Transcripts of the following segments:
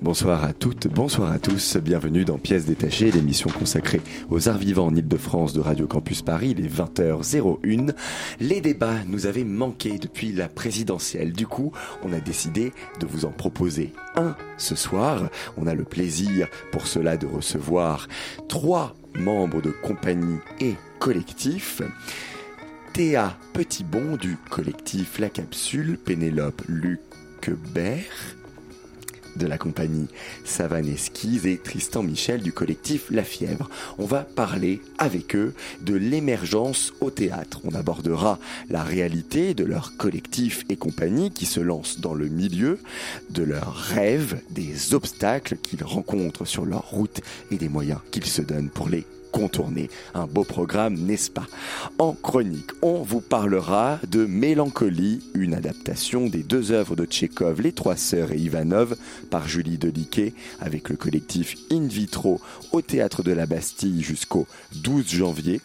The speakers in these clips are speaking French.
Bonsoir à toutes, bonsoir à tous, bienvenue dans Pièces détachées, l'émission consacrée aux arts vivants en Ile-de-France de Radio Campus Paris, les 20h01. Les débats nous avaient manqué depuis la présidentielle, du coup on a décidé de vous en proposer un ce soir. On a le plaisir pour cela de recevoir trois membres de compagnie et collectif. Théa Petitbon du collectif La Capsule, Pénélope Luc de la compagnie Savane Esquise et Tristan Michel du collectif La Fièvre. On va parler avec eux de l'émergence au théâtre. On abordera la réalité de leur collectif et compagnie qui se lancent dans le milieu, de leurs rêves, des obstacles qu'ils rencontrent sur leur route et des moyens qu'ils se donnent pour les contourner. Un beau programme, n'est-ce pas? En chronique, on vous parlera de Mélancolie, une adaptation des deux œuvres de Tchékov, Les Trois Sœurs et Ivanov, par Julie Deliquet, avec le collectif In Vitro au Théâtre de la Bastille jusqu'au 12 janvier.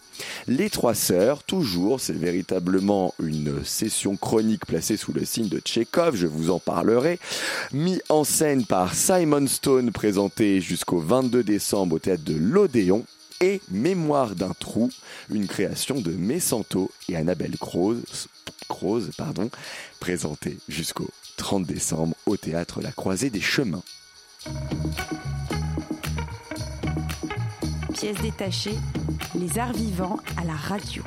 Les Trois Sœurs, toujours, c'est véritablement une session chronique placée sous le signe de Tchékov, je vous en parlerai, mis en scène par Simon Stone, présenté jusqu'au 22 décembre au Théâtre de l'Odéon et Mémoire d'un trou, une création de Messanto et Annabelle Croze, Croze pardon, présentée jusqu'au 30 décembre au théâtre La Croisée des Chemins. Pièces détachées, les arts vivants à la radio.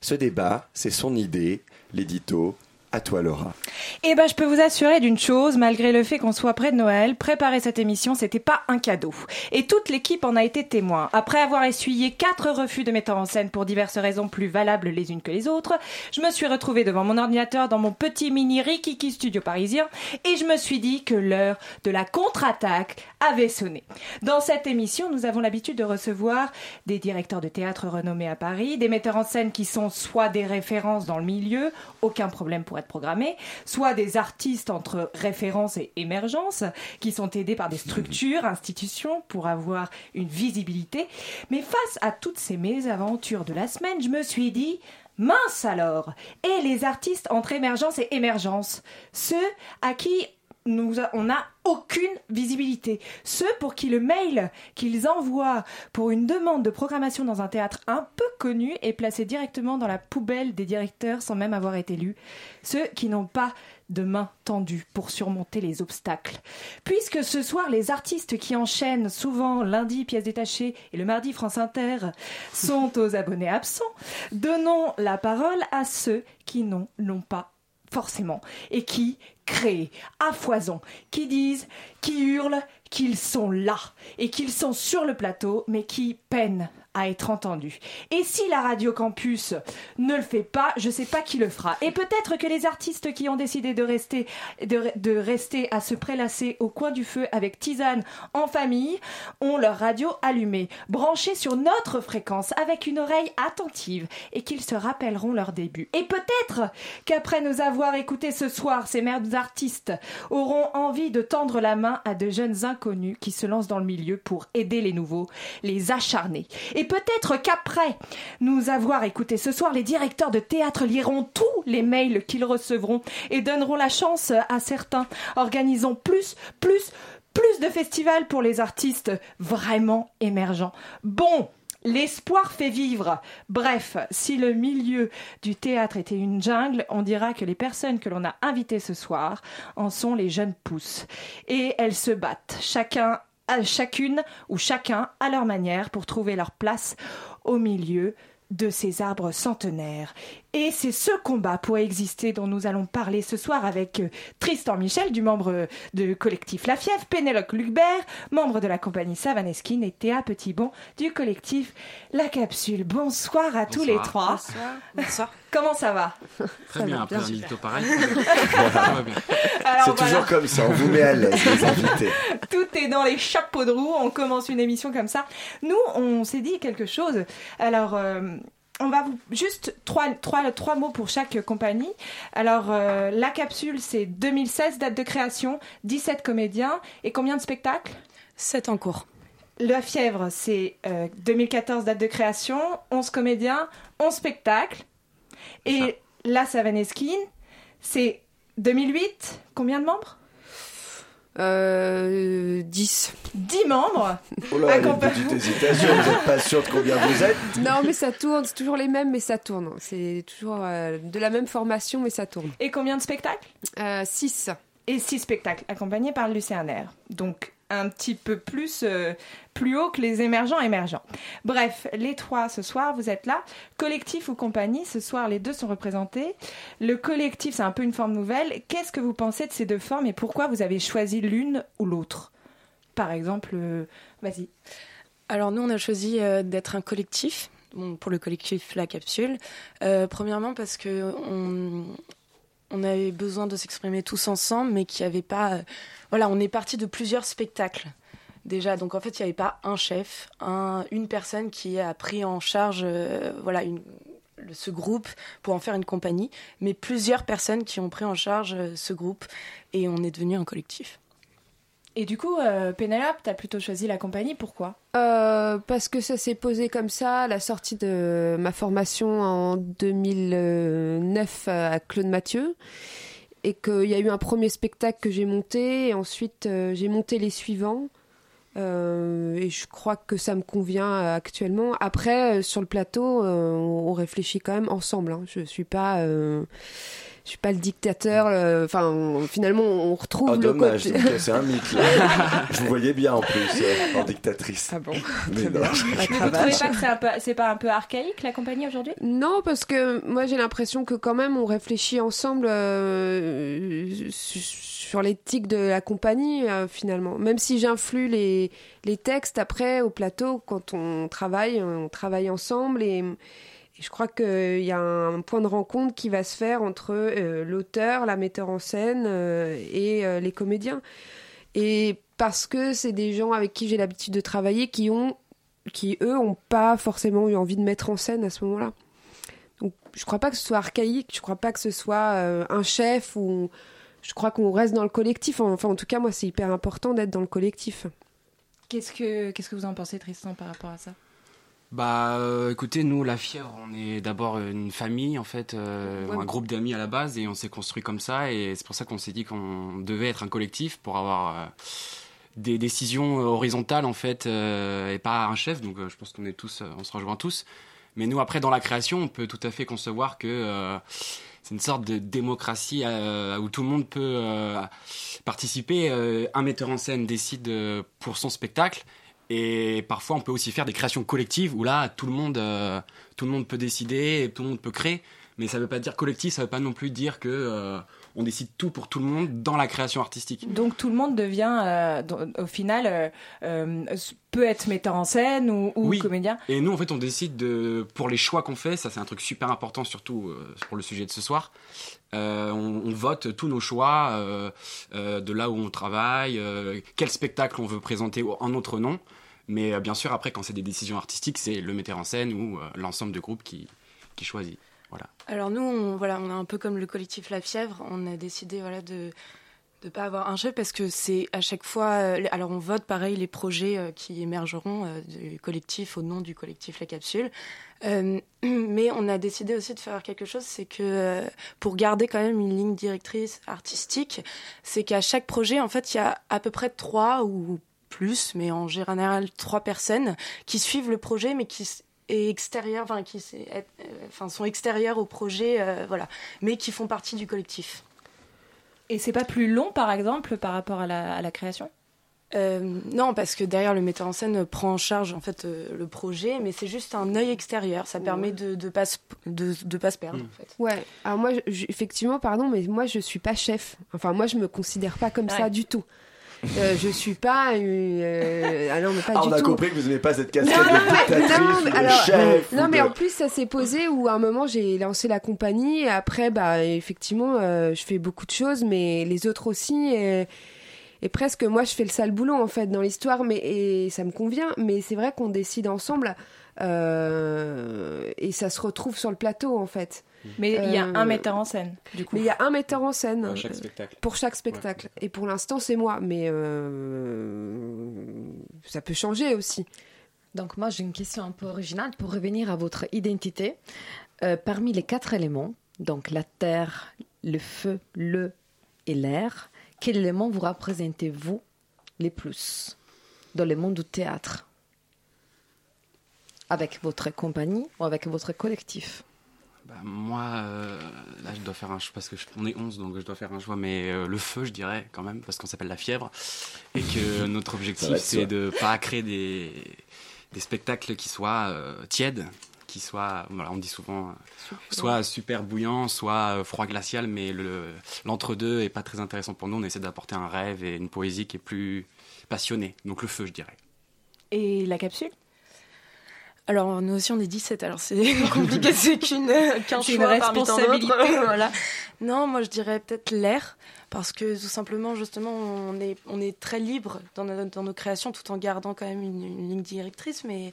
Ce débat, c'est son idée, l'édito, à toi Laura. Eh ben, je peux vous assurer d'une chose, malgré le fait qu'on soit près de Noël, préparer cette émission, c'était pas un cadeau. Et toute l'équipe en a été témoin. Après avoir essuyé quatre refus de metteur en scène pour diverses raisons plus valables les unes que les autres, je me suis retrouvée devant mon ordinateur dans mon petit mini Rikiki studio parisien et je me suis dit que l'heure de la contre-attaque avait sonné. Dans cette émission, nous avons l'habitude de recevoir des directeurs de théâtre renommés à Paris, des metteurs en scène qui sont soit des références dans le milieu, aucun problème pour être programmé, soit des artistes entre référence et émergence qui sont aidés par des structures, institutions pour avoir une visibilité. Mais face à toutes ces mésaventures de la semaine, je me suis dit, mince alors Et les artistes entre émergence et émergence? Ceux à qui nous on n'a aucune visibilité. Ceux pour qui le mail qu'ils envoient pour une demande de programmation dans un théâtre un peu connu est placé directement dans la poubelle des directeurs sans même avoir été lu. Ceux qui n'ont pas de main tendue pour surmonter les obstacles. Puisque ce soir, les artistes qui enchaînent souvent lundi pièces détachées et le mardi France Inter sont aux abonnés absents, donnons la parole à ceux qui n'ont l'ont pas forcément et qui créent à foison, qui disent, qui hurlent qu'ils sont là et qu'ils sont sur le plateau mais qui peinent à être entendu. Et si la Radio Campus ne le fait pas, je sais pas qui le fera. Et peut-être que les artistes qui ont décidé de rester, de, rester à se prélasser au coin du feu avec tisane en famille ont leur radio allumée, branchée sur notre fréquence avec une oreille attentive et qu'ils se rappelleront leur début. Et peut-être qu'après nous avoir écoutés ce soir, ces merdes artistes auront envie de tendre la main à de jeunes inconnus qui se lancent dans le milieu pour aider les nouveaux, les acharner. Et et peut-être qu'après nous avoir écouté ce soir, les directeurs de théâtre liront tous les mails qu'ils recevront et donneront la chance à certains. Organisons plus, plus, plus de festivals pour les artistes vraiment émergents. Bon, L'espoir fait vivre. Bref, si le milieu du théâtre était une jungle, on dira que les personnes que l'on a invitées ce soir en sont les jeunes pousses. Et elles se battent, chacun chacune ou chacun à leur manière pour trouver leur place au milieu de ces arbres centenaires. Et c'est ce combat pour exister dont nous allons parler ce soir avec euh, Tristan Michel, du membre euh, de collectif La Fièvre, Pénélope Lucbert, membre de la compagnie Savaneskin, et Théa Petitbon du collectif La Capsule. Bonsoir à tous les trois. Bonsoir. Comment ça va? Très bien, après un mytho pareil. C'est toujours comme ça, on vous met à l'aise, les invités. Tout est dans les chapeaux de roue. On commence une émission comme ça. Nous, on s'est dit quelque chose. Alors. euh, on va vous juste trois, trois, trois mots pour chaque compagnie. Alors, euh, la capsule, c'est 2016, date de création, 17 comédiens et combien de spectacles? 7 en cours. La fièvre, c'est euh, 2014, date de création, 11 comédiens, 11 spectacles. Et la Savaneskin, c'est 2008, combien de membres? Euh, 10. 10 membres Oh là, les petites hésitations, vous n'êtes pas sûr de combien vous êtes Non, mais ça tourne, c'est toujours les mêmes, mais ça tourne. C'est toujours euh, de la même formation, mais ça tourne. Et combien de spectacles? 6. Et 6 spectacles, accompagnés par le Lucernaire. Donc, un petit peu plus, euh, plus haut que les émergents émergents. Bref, les trois ce soir, vous êtes là. Collectif ou compagnie, ce soir, les deux sont représentés. Le collectif, c'est un peu une forme nouvelle. Qu'est-ce que vous pensez de ces deux formes et pourquoi vous avez choisi l'une ou l'autre? Par exemple, euh, vas-y. Alors nous, on a choisi euh, d'être un collectif, pour le collectif La Capsule. Premièrement parce que on, on avait besoin de s'exprimer tous ensemble, mais qu'il n'y pas... euh, voilà, on est parti de plusieurs spectacles déjà. Donc en fait, il n'y avait pas un chef, un, une personne qui a pris en charge euh, voilà, ce groupe pour en faire une compagnie, mais plusieurs personnes qui ont pris en charge euh, ce groupe et on est devenu un collectif. Et du coup, euh, Pénélope, t'as plutôt choisi la compagnie, pourquoi? Euh, parce que ça s'est posé comme ça la sortie de ma formation en 2009 à Claude Mathieu. Et qu'il y a eu un premier spectacle que j'ai monté, et ensuite euh, j'ai monté les suivants. Euh, et je crois que ça me convient euh, actuellement. Après, euh, sur le plateau, euh, on réfléchit quand même ensemble. hein. Je suis pas, euh, je suis pas le dictateur. euh, Enfin, finalement, on retrouve Oh, le dommage, côté. donc, c'est un mythe là. Je vous voyais bien en plus, euh, en dictatrice. Ah bon Mais non, je- Mais vous trouvez pas que c'est un peu- c'est pas un peu archaïque, la compagnie, aujourd'hui? Non, parce que moi j'ai l'impression que quand même on réfléchit ensemble euh, su- sur l'éthique de la compagnie euh, finalement. Même si j'influe les, les textes après au plateau, quand on travaille, on travaille ensemble et, je crois qu'il y a un point de rencontre qui va se faire entre euh, l'auteur, la metteur en scène euh, et euh, les comédiens. Et parce que c'est des gens avec qui j'ai l'habitude de travailler qui ont qui eux ont pas forcément eu envie de mettre en scène à ce moment-là. Donc je crois pas que ce soit archaïque, je crois pas que ce soit un chef ou je crois qu'on reste dans le collectif. Enfin en tout cas moi c'est hyper important d'être dans le collectif. Qu'est-ce que, qu'est-ce que vous en pensez, Tristan, par rapport à ça? Bah euh, écoutez, nous, la fièvre, on est d'abord une famille, en fait, euh, Ouais. un groupe d'amis à la base, et on s'est construit comme ça, et c'est pour ça qu'on s'est dit qu'on devait être un collectif pour avoir euh, des décisions horizontales, en fait, et pas un chef, donc je pense qu'on est tous, on se rejoint tous. Mais nous, après, dans la création, on peut tout à fait concevoir que c'est une sorte de démocratie euh, où tout le monde peut euh, participer. Euh, un metteur en scène décide pour son spectacle, et parfois, on peut aussi faire des créations collectives où là, tout le monde, euh, tout le monde peut décider, tout le monde peut créer. Mais ça veut pas dire collectif, ça veut pas non plus dire que euh, on décide tout pour tout le monde dans la création artistique. Donc tout le monde devient, euh, au final, peut être metteur en scène ou, ou Oui. comédien. Et nous, en fait, on décide de, pour les choix qu'on fait, ça c'est un truc super important, surtout pour le sujet de ce soir. Euh, on, on vote tous nos choix euh, euh, de là où on travaille, quel spectacle on veut présenter en notre nom. Mais euh, bien sûr, après, quand c'est des décisions artistiques, c'est le metteur en scène ou euh, l'ensemble du groupe qui, qui choisit. Voilà. Alors nous, on, voilà, on est un peu comme le collectif La Fièvre. On a décidé voilà, de ne pas avoir un chef parce que c'est à chaque fois... euh, alors on vote pareil les projets qui émergeront du collectif au nom du collectif La Capsule. Mais on a décidé aussi de faire quelque chose, c'est que pour garder quand même une ligne directrice artistique, c'est qu'à chaque projet, en fait, il y a à peu près trois ou plus, mais en général trois personnes qui suivent le projet, mais qui s- est extérieur, enfin qui c'est- est- euh, enfin sont extérieurs au projet, euh, voilà, mais qui font partie du collectif. Et c'est pas plus long, par exemple, par rapport à la, à la création? Euh, non, parce que derrière le metteur en scène prend en charge en fait euh, le projet, mais c'est juste un œil extérieur. Ça permet de de pas se, de, de pas se perdre. Mm. En fait. Ouais. Alors moi, je- effectivement, pardon, mais moi je suis pas chef. Enfin, moi je me considère pas comme ça du tout. Euh, je suis pas. une, euh, Ah non, mais pas Ah, du on a tout. compris que vous n'aimez pas cette casquette Non, de non, mais- non, alors, chef. Non, mais de- en plus, ça s'est posé où à un moment j'ai lancé la compagnie et après, bah, effectivement, euh, je fais beaucoup de choses, mais les autres aussi. Et, et presque, moi, je fais le sale boulot en fait dans l'histoire, mais et ça me convient. Mais c'est vrai qu'on décide ensemble euh, et ça se retrouve sur le plateau en fait. Mais il y a Euh, un metteur en scène, du coup. Mais il y a un metteur en scène chaque euh, spectacle. pour chaque spectacle. Et pour l'instant, c'est moi, mais euh, ça peut changer aussi. Donc moi j'ai une question un peu originale pour revenir à votre identité. Euh, parmi les quatre éléments, donc la terre, le feu, le et l'air, quel élément vous représentez-vous les plus dans le monde du théâtre? Avec votre compagnie ou avec votre collectif? Bah, moi, euh, là, je dois faire un choix parce que je- on est 11, donc je dois faire un choix. Mais euh, le feu, je dirais quand même, parce qu'on s'appelle la fièvre, et que notre objectif, c'est de pas créer des, des spectacles qui soient euh, tièdes, qui soient, voilà, on dit souvent, soit super bouillant, soit froid glacial, mais le l'entre-deux est pas très intéressant pour nous. On essaie d'apporter un rêve et une poésie qui est plus passionnée. Donc le feu, je dirais. Et la capsule? Alors nous aussi on est 17, alors c'est compliqué, c'est qu'une qu'un C'est une choix parmi tant d'autres. responsabilité. voilà. Non, moi je dirais peut-être l'air, parce que tout simplement justement on est très libre dans, nos- créations, tout en gardant quand même une, ligne directrice, mais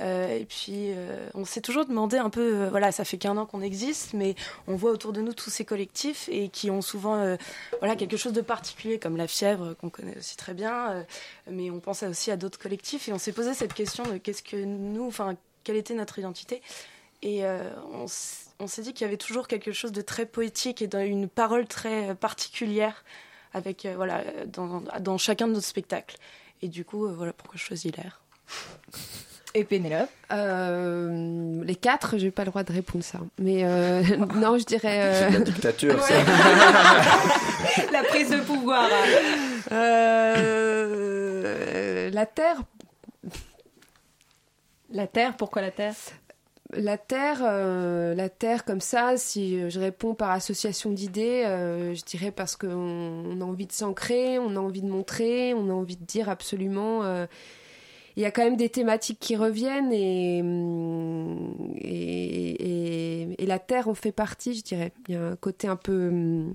euh, et puis euh, on s'est toujours demandé un peu, euh, voilà, ça fait qu'un an qu'on existe, mais on voit autour de nous tous ces collectifs et qui ont souvent quelque chose de particulier, comme la fièvre qu'on connaît aussi très bien, mais on pense aussi à d'autres collectifs et on s'est posé cette question de qu'est-ce que nous, enfin, quelle était notre identité et euh, on, s'est dit qu'il y avait toujours quelque chose de très poétique et d'une parole très euh, particulière avec euh, voilà dans, dans chacun de nos spectacles. Et du coup, euh, voilà pourquoi je choisis l'air. Et Pénélope Euh, les quatre, j'ai pas le droit de répondre ça. Mais euh, non, je dirais. Euh, la dictature, ça. La prise de pouvoir. euh, la Terre. La Terre, pourquoi la Terre? La Terre, euh, la Terre comme ça, si je réponds par association d'idées, euh, je dirais parce qu'on on a envie de s'ancrer, on a envie de montrer, on a envie de dire absolument. euh, il y a quand même des thématiques qui reviennent et, hum, et, la Terre en fait partie, je dirais. Il y a un côté un peu hum,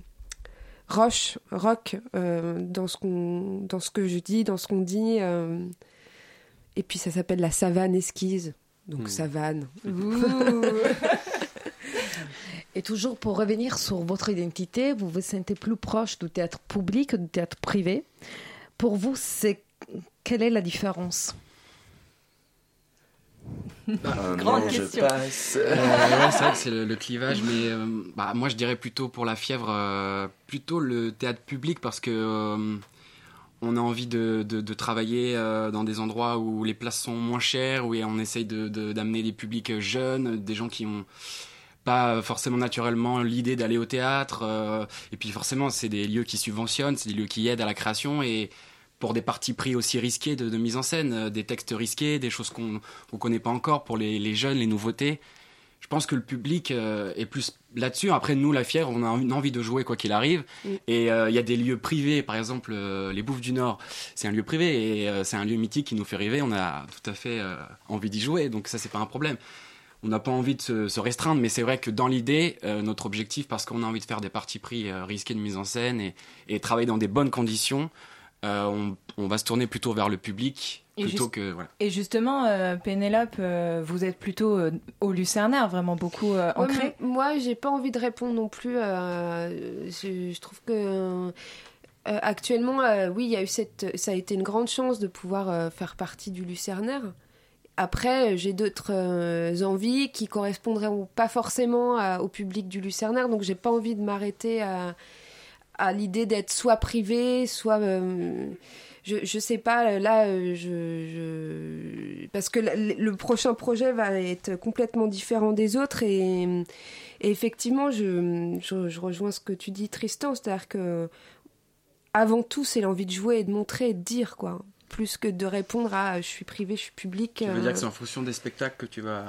roche, rock dans, ce dans ce que je dis, dans ce qu'on dit. et puis ça s'appelle la savane esquisse. Donc Hmm. savane. Et toujours pour revenir sur votre identité, vous vous sentez plus proche du théâtre public que du théâtre privé. Pour vous, c'est quelle est la différence? Un Grande an, je question. Euh, ouais, c'est vrai que c'est le, le clivage, mais euh, bah, moi je dirais plutôt pour la fièvre, euh, plutôt le théâtre public parce que euh, on a envie de, de- travailler euh, dans des endroits où les places sont moins chères, où on essaye d'amener des publics jeunes, des gens qui ont pas forcément naturellement l'idée d'aller au théâtre. euh, et puis forcément, c'est des lieux qui subventionnent, c'est des lieux qui aident à la création et pour des partis pris aussi risqués de, mise en scène, euh, des textes risqués, des choses qu'on ne connaît pas encore pour les, les jeunes, les nouveautés. Je pense que le public euh, est plus là-dessus. Après, nous, la fièvre, on a une envie de jouer quoi qu'il arrive. Mm. Et euh, il y a des lieux privés, par exemple, euh, les Bouffes du Nord, c'est un lieu privé et c'est un lieu mythique qui nous fait rêver. On a tout à fait envie d'y jouer, donc ça, c'est pas un problème. On n'a pas envie de se, se restreindre, mais c'est vrai que dans l'idée, notre objectif, parce qu'on a envie de faire des parties pris risqués de mise en scène et, et travailler dans des bonnes conditions, on, on va se tourner plutôt vers le public Et plutôt juste- que voilà. Et justement, euh, Pénélope, euh, vous êtes plutôt euh, au Lucernaire, vraiment beaucoup euh, Ouais, moi, j'ai pas envie de répondre non plus. euh, je, je trouve que euh, actuellement, euh, oui, il y a eu cette, ça a été une grande chance de pouvoir euh, faire partie du Lucernaire. Après, j'ai d'autres euh, envies qui correspondraient pas forcément à- au public du Lucernaire, donc j'ai pas envie de m'arrêter à, à l'idée d'être soit privé, soit euh, je, je sais pas, là, euh, je, je- parce que le, prochain projet va être complètement différent des autres et, et effectivement, je, je, je rejoins ce que tu dis, Tristan, c'est-à-dire que avant tout, c'est l'envie de jouer et de montrer et de dire, quoi. Plus que de répondre à je suis privé, je suis public. Tu veux dire euh, que c'est en fonction des spectacles que tu vas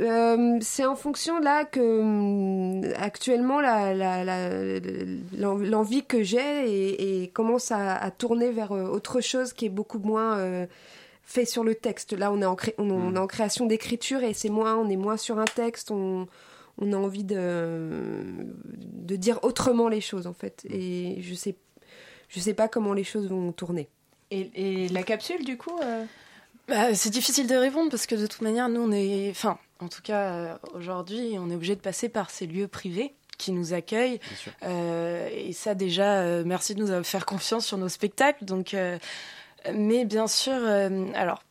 euh, c'est en fonction là que hum, actuellement la- la- la- l'en- l'envie que j'ai et, et commence à, à tourner vers euh, autre chose qui est beaucoup moins euh, fait sur le texte. Là, on est en, cré- on, on est en création d'écriture et c'est moins, on est moins sur un texte. On, on a envie de, de dire autrement les choses en fait. Et je sais, je sais pas comment les choses vont tourner. Et, et la capsule, du coup euh, Bah, c'est difficile de répondre parce que de toute manière, nous, on est. Enfin, en tout cas, euh, aujourd'hui, on est obligé de passer par ces lieux privés qui nous accueillent. Euh, et ça, déjà, euh, merci de nous faire confiance sur nos spectacles. Donc, euh, mais bien sûr, euh, alors.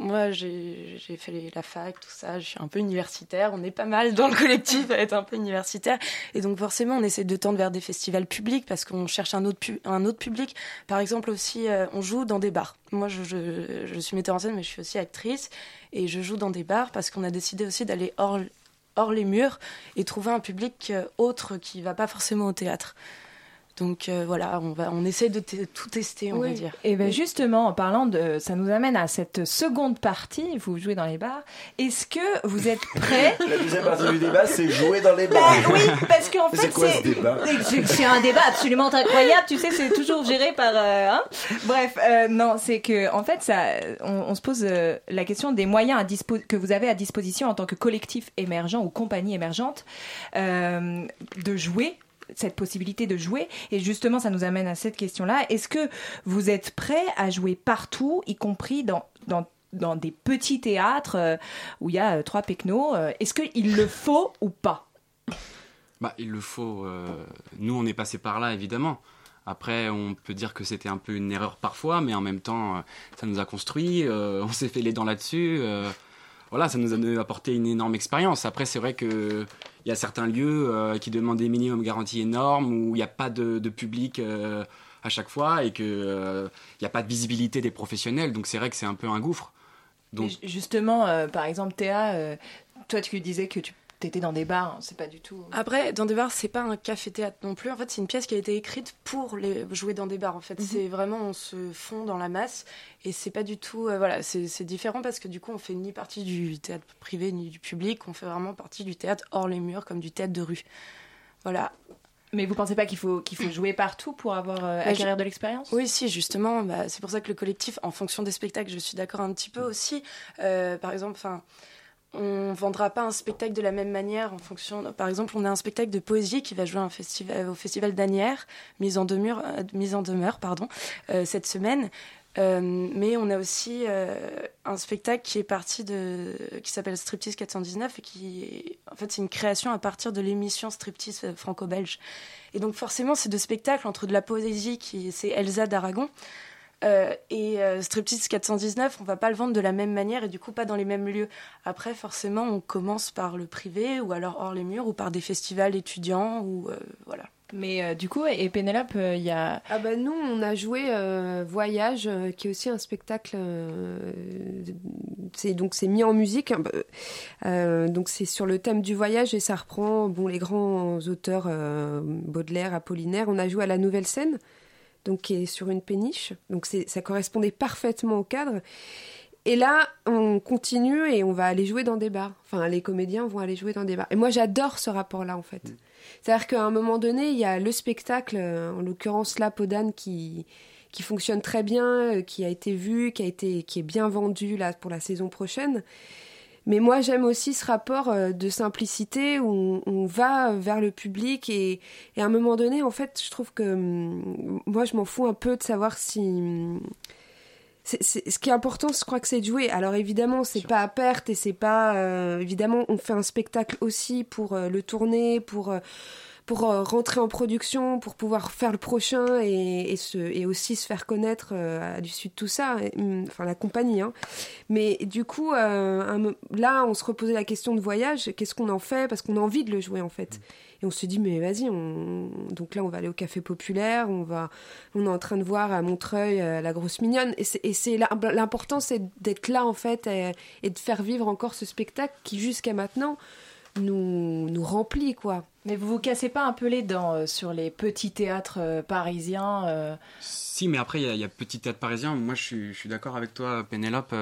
Moi, j'ai fait la fac, tout ça. Je suis un peu universitaire. On est pas mal dans le collectif à être un peu universitaire. Et donc, forcément, on essaie de tendre vers des festivals publics parce qu'on cherche un autre, public. Par exemple, aussi, euh, on joue dans des bars. Moi, je, suis metteur en scène, mais je suis aussi actrice. Et je joue dans des bars parce qu'on a décidé aussi d'aller hors, les murs et trouver un public euh, autre qui va pas forcément au théâtre. Donc euh, voilà, on, va, on essaie de tout tester, on va dire. Et bien justement, en parlant de, ça nous amène à cette seconde partie. Vous jouez dans les bars. Est-ce que vous êtes prêts? La deuxième partie du débat, c'est jouer dans les Bah bars. oui, parce qu'en C'est fait, quoi ce c'est débat? C'est- c'est un débat absolument incroyable. Tu sais, c'est toujours géré par. euh, hein Bref, euh, non, c'est que en fait, ça, on, on se pose euh, la question des moyens à dispo- que vous avez à disposition en tant que collectif émergent ou compagnie émergente euh, de jouer cette possibilité de jouer et justement ça nous amène à cette question-là est-ce que vous êtes prêt à jouer partout y compris dans dans dans des petits théâtres euh, où il y a euh, trois pecnos, euh, est-ce qu'il le faut ou pas? Bah, il le faut. Nous, on est passé par là, évidemment. Après, on peut dire que c'était un peu une erreur parfois, mais en même temps, ça nous a construit. on s'est fait les dents là-dessus. voilà, ça nous a apporté une énorme expérience. Après, c'est vrai que il y a certains lieux euh, qui demandent des minimums garanties énormes où il n'y a pas de, public euh, à chaque fois et que euh, il n'y a pas de visibilité des professionnels. Donc, c'est vrai que c'est un peu un gouffre. Donc, justement, euh, par exemple, Théa, euh, toi tu disais que tu étais dans des bars, hein, c'est pas du tout. Après, dans des bars, c'est pas un café-théâtre non plus. En fait, c'est une pièce qui a été écrite pour les jouer dans des bars. En fait, Mhm. c'est vraiment on se fond dans la masse et c'est pas du tout. euh, voilà, c'est différent parce que du coup, on fait ni partie du théâtre privé ni du public. On fait vraiment partie du théâtre hors les murs, comme du théâtre de rue. Voilà. Mais vous pensez pas qu'il faut qu'il faut jouer partout pour avoir euh, Bah, acquérir je- de l'expérience? Oui, si, justement. Bah, c'est pour ça que le collectif, en fonction des spectacles, je suis d'accord un petit peu aussi. Euh, par exemple, enfin. On vendra pas un spectacle de la même manière en fonction. Par exemple, on a un spectacle de poésie qui va jouer au festival d'Anières, mise en demeure, euh, mise en demeure pardon, euh, cette semaine. Euh, mais on a aussi un spectacle qui est parti de, qui s'appelle Striptease 419 et qui, est- en fait, c'est une création à partir de l'émission Striptease franco-belge. Et donc forcément, ces deux spectacles entre de la poésie qui c'est Elsa d'Aragon euh, et euh, Striptease 419, on va pas le vendre de la même manière et du coup pas dans les mêmes lieux. Après, forcément, on commence par le privé ou alors hors les murs ou par des festivals étudiants ou euh, voilà. Mais euh, du coup, et Pénélope, euh, il y a. Ah bah nous, on a joué euh, Voyage, euh, qui est aussi un spectacle. euh, c'est donc c'est mis en musique. hein, bah, euh, donc c'est sur le thème du voyage et ça reprend bon les grands auteurs euh, Baudelaire, Apollinaire. On a joué à la Nouvelle Scène, donc qui est sur une péniche. Donc ça correspondait parfaitement au cadre. Et là, on continue et on va aller jouer dans des bars. Enfin, les comédiens vont aller jouer dans des bars. Et moi, j'adore ce rapport-là, en fait. C'est-à-dire qu'à un moment donné, il y a le spectacle, euh, en l'occurrence là, Podane, qui, qui fonctionne très bien, euh, qui a été vu, qui, a été, qui est bien vendu là, pour la saison prochaine. Mais moi, j'aime aussi ce rapport euh, de simplicité où on, va vers le public et, et à un moment donné, en fait, je trouve que hum, moi, je m'en fous un peu de savoir si. c'est- ce qui est important, je crois que c'est de jouer. Alors évidemment, c'est pas à perte et c'est pas euh, évidemment on fait un spectacle aussi pour euh, le tourner, pour euh, pour euh, rentrer en production, pour pouvoir faire le prochain et, et, se, et aussi se faire connaître euh, à l'issue de tout ça, et, hum, enfin la compagnie. Hein. Mais du coup, euh, un là, on se reposait la question de voyage, qu'est-ce qu'on en fait? Parce qu'on a envie de le jouer en fait. Et on se dit, mais vas-y, on... donc là, on va aller au Café Populaire, on, va... on est en train de voir à Montreuil euh, la grosse mignonne. Et c'est- l'important, c'est d'être là en fait et, et de faire vivre encore ce spectacle qui, jusqu'à maintenant, nous, nous remplit, quoi. Mais vous vous cassez pas un peu les dents euh, sur les petits théâtres euh, parisiens euh Si, mais après, il y, a- il y a petit théâtre parisien. Moi, je suis, je suis d'accord avec toi, Pénélope.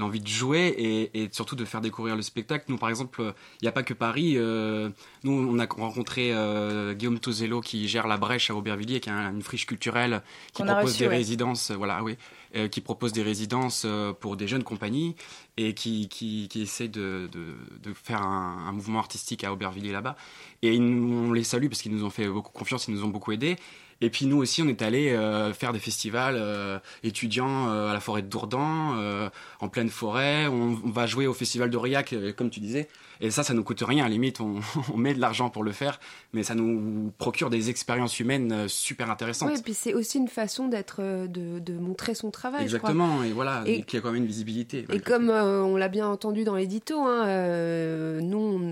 L'envie de jouer et, et surtout de faire découvrir le spectacle. Nous, par exemple, il n'y a pas que Paris. euh, nous, on a rencontré euh, Guillaume Tozello qui gère la Brèche à Aubervilliers, qui un- une friche culturelle qui a propose reçu, des ouais. résidences. euh, Voilà, oui, euh, qui propose des résidences pour des jeunes compagnies et qui, qui, qui essaie de, de, de faire un, un mouvement artistique à Aubervilliers là-bas. Et nous- on les salue parce qu'ils nous ont fait beaucoup confiance, ils nous ont beaucoup aidés. Et puis nous aussi, on est allé euh, faire des festivals euh, étudiants euh, à la forêt de Dourdan, euh, en pleine forêt. On, on va jouer au festival d'Aurillac, comme tu disais. Et ça, ça nous coûte rien. À la limite, on, on met de l'argent pour le faire, mais ça nous procure des expériences humaines euh, super intéressantes. Oui, et puis c'est aussi une façon d'être, euh, de, de montrer son travail. je crois. Exactement. Et voilà, Et- qui a quand même une visibilité. Et comme euh, on l'a bien entendu dans l'édito, hein, euh,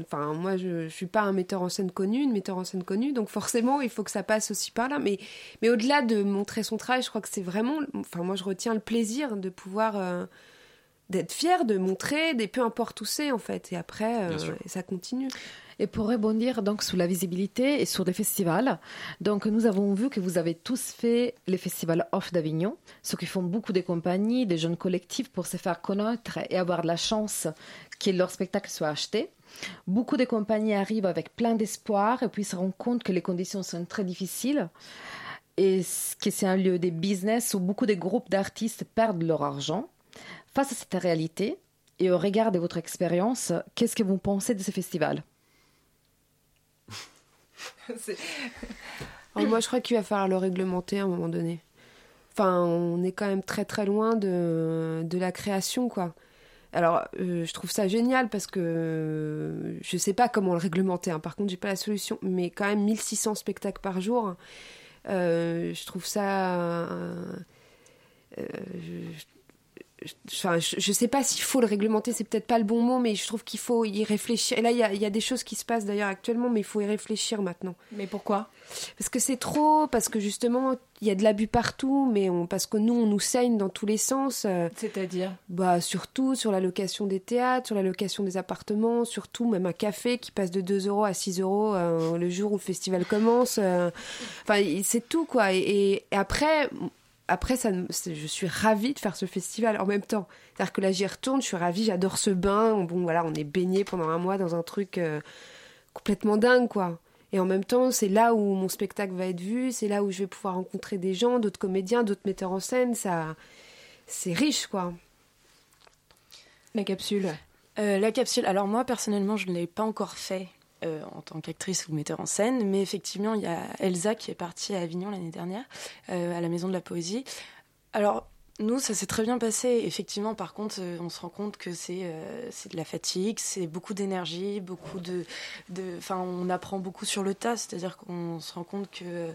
enfin moi, je, je suis pas un metteur en scène connu, une metteur en scène connue, donc forcément, il faut que ça passe aussi par là. Mais, mais au-delà de montrer son travail, je crois que c'est vraiment, enfin moi, je retiens le plaisir de pouvoir euh, d'être fier, de montrer, des peu importe où c'est en fait. Et après, euh, ça continue. Et pour rebondir donc sur la visibilité et sur les festivals, donc nous avons vu que vous avez tous fait les festivals off d'Avignon, ce qui font beaucoup de compagnies, des jeunes collectifs pour se faire connaître et avoir de la chance que leur spectacle soit acheté. Beaucoup de compagnies arrivent avec plein d'espoir et puis se rendent compte que les conditions sont très difficiles et que c'est un lieu de business où beaucoup de groupes d'artistes perdent leur argent? Face à cette réalité et au regard de votre expérience, qu'est-ce que vous pensez de ces festivals Alors, moi, je crois qu'il va falloir le réglementer à un moment donné. Enfin, on est quand même très très loin de, de la création, quoi. Alors, euh, je trouve ça génial parce que euh, je sais pas comment le réglementer. hein. Par contre, j'ai pas la solution. Mais quand même, 1600 spectacles par jour, euh, je trouve ça. euh, je- Enfin, je, je sais pas s'il faut le réglementer, c'est peut-être pas le bon mot, mais je trouve qu'il faut y réfléchir. Et là, il y a, il y a des choses qui se passent d'ailleurs actuellement, mais il faut y réfléchir maintenant. Mais pourquoi? Parce que c'est trop, parce que justement, il y a de l'abus partout, mais on, parce que nous, on nous saigne dans tous les sens. euh, C'est-à-dire? bah, surtout sur la location des théâtres, sur la location des appartements, surtout même un café qui passe de 2 euros à 6 euros euh, le jour où le festival commence. euh, Enfin, c'est tout, quoi. Et après, après ça, je suis ravie de faire ce festival en même temps. C'est-à-dire que là, j'y retourne, je suis ravie, j'adore ce bain. Bon, voilà, on est baigné pendant un mois dans un truc euh, complètement dingue, quoi. Et en même temps, c'est là où mon spectacle va être vu, c'est là où je vais pouvoir rencontrer des gens, d'autres comédiens, d'autres metteurs en scène. Ça, c'est riche, quoi. La capsule. Euh, la capsule, alors moi personnellement je ne l'ai pas encore fait euh, en tant qu'actrice ou metteur en scène, mais effectivement il y a Elsa qui est partie à Avignon l'année dernière, euh, à la Maison de la Poésie. Alors nous ça s'est très bien passé, effectivement par contre euh, on se rend compte que c'est de la fatigue, c'est beaucoup d'énergie, beaucoup de... Enfin on apprend beaucoup sur le tas, c'est-à-dire qu'on se rend compte que...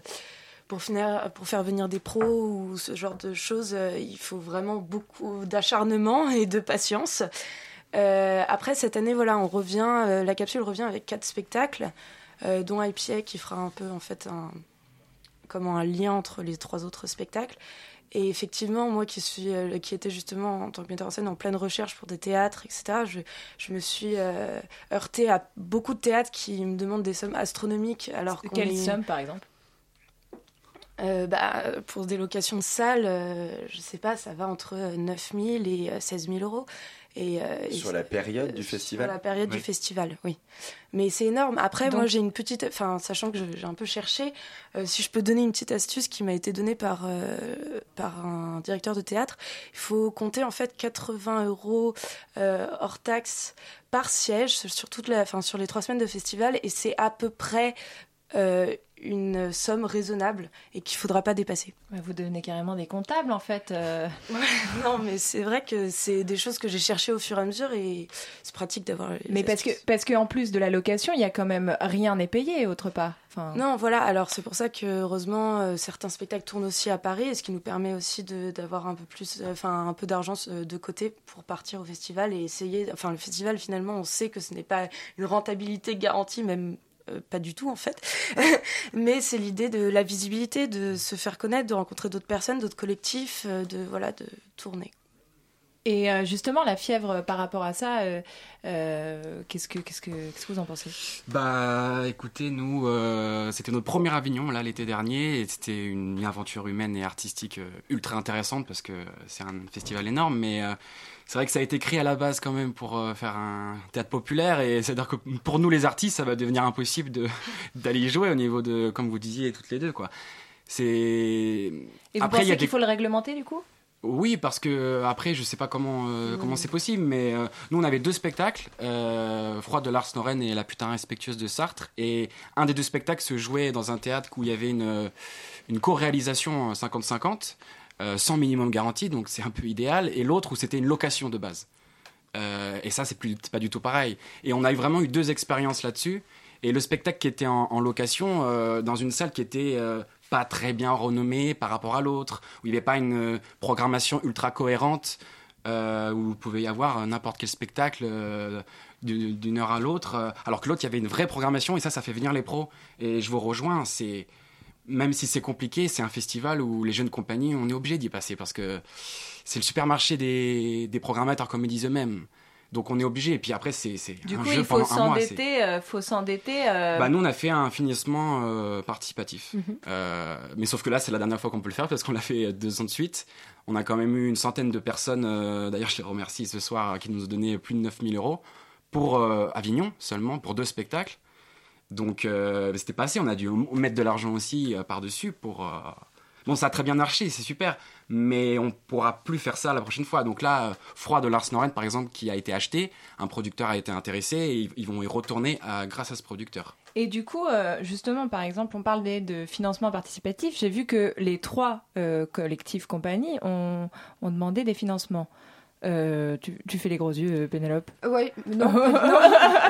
Pour, finir, pour faire venir des pros ou ce genre de choses, il faut vraiment beaucoup d'acharnement et de patience. Euh, après, cette année, voilà, on revient, euh, la capsule revient avec quatre spectacles, euh, dont IPA qui fera un peu, en fait, un, comment, un lien entre les trois autres spectacles. Et effectivement, moi qui suis, euh, qui était justement en tant que metteur en scène en pleine recherche pour des théâtres, etc., je, je me suis euh, heurtée à beaucoup de théâtres qui me demandent des sommes astronomiques. Alors qu'on Quelle est- somme, par exemple? Euh, bah, pour des locations de salles, euh, je sais pas, ça va entre 9 000 et euh, 16 000 euros. Et, euh, et Sur la période du sur festival la période Oui. du festival, oui. Mais c'est énorme. Après, Donc- moi, j'ai une petite. Enfin, sachant que j'ai un peu cherché, euh, si je peux donner une petite astuce qui m'a été donnée par, euh, par un directeur de théâtre, il faut compter en fait 80 euros euh, hors taxe par siège sur, toute la, enfin, sur les trois semaines de festival. Et c'est à peu près. Une somme raisonnable et qu'il faudra pas dépasser. Vous devenez carrément des comptables, en fait. euh. Non, mais c'est vrai que c'est des choses que j'ai cherchées au fur et à mesure et c'est pratique d'avoir. Mais parce que, parce que en plus de la location, il y a quand même rien n'est payé autre part. Enfin, Non, voilà. Alors c'est pour ça que heureusement euh, certains spectacles tournent aussi à Paris, et ce qui nous permet aussi d'avoir un peu plus, euh, enfin un peu d'argent de côté pour partir au festival et essayer. Enfin le festival finalement, on sait que ce n'est pas une rentabilité garantie, même. Euh, pas du tout en fait, mais c'est l'idée de la visibilité, de se faire connaître, de rencontrer d'autres personnes, d'autres collectifs, euh, de voilà, de tourner. Et euh, justement, la fièvre par rapport à ça, euh, euh, qu'est-ce que qu'est-ce que qu'est-ce que vous en pensez? Bah, écoutez, nous, euh, c'était notre premier Avignon là l'été dernier, et c'était une aventure humaine et artistique ultra intéressante parce que c'est un festival énorme, mais euh, c'est vrai que ça a été créé à la base quand même pour euh, faire un théâtre populaire, et c'est-à-dire que pour nous les artistes, ça va devenir impossible de d'aller y jouer au niveau de, comme vous disiez toutes les deux, quoi. C'est Et vous après pensez qu'il faut le réglementer du coup? Oui, parce que euh, après, je sais pas comment euh, comment c'est possible, mais euh, nous on avait deux spectacles, euh, Froid de Lars Noren et La putain respectueuse de Sartre, et un des deux spectacles se jouait dans un théâtre où il y avait une une co-réalisation euh, 50-50, euh, sans minimum garantie, donc c'est un peu idéal, et l'autre où c'était une location de base. Euh, et ça, c'est pas du tout pareil. Et on a vraiment eu deux expériences là-dessus. Et le spectacle qui était en, location euh, dans une salle qui était pas très bien renommée par rapport à l'autre, où il n'y avait pas une programmation ultra cohérente, où vous pouvez y avoir n'importe quel spectacle d'une heure à l'autre, alors que l'autre, il y avait une vraie programmation, et ça, ça fait venir les pros. Et je vous rejoins, c'est même si c'est compliqué, c'est un festival où les jeunes compagnies, on est obligé d'y passer parce que c'est le supermarché des, des programmateurs, comme ils disent eux-mêmes. Donc on est obligé. Et puis après, c'est Du un coup, jeu il faut pendant un mois. c'est- s'endetter, euh, faut s'endetter. euh, Bah, nous, on a fait un financement euh, participatif. Mhm. Euh, mais sauf que là, c'est la dernière fois qu'on peut le faire parce qu'on l'a fait deux ans de suite. On a quand même eu une centaine de personnes, d'ailleurs, je les remercie ce soir, qui nous ont donné plus de 9000 euros pour Avignon seulement, pour deux spectacles. Donc, euh, c'était pas assez. On a dû mettre de l'argent aussi euh, par-dessus pour. euh, Bon, ça a très bien marché, c'est super, mais on pourra plus faire ça la prochaine fois. Donc là, euh, Froid de Lars Noren, par exemple, qui a été acheté, un producteur a été intéressé et ils- vont y retourner grâce à ce producteur. Et du coup, justement, par exemple, on parle des- de financement participatif. J'ai vu que les trois collectifs compagnies ont demandé des financements. Euh, tu, tu fais les gros yeux, euh, Pénélope Oui, non, non, non,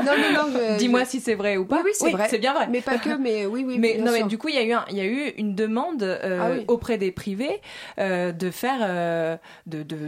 non, non, je- Dis-moi je- si c'est vrai ou pas. Oui, oui, c'est vrai. C'est bien vrai. Mais pas que, mais oui, oui. mais non, mais du coup, il y a eu un- il y a eu une demande euh, Ah oui. auprès des privés euh, de faire euh, de de-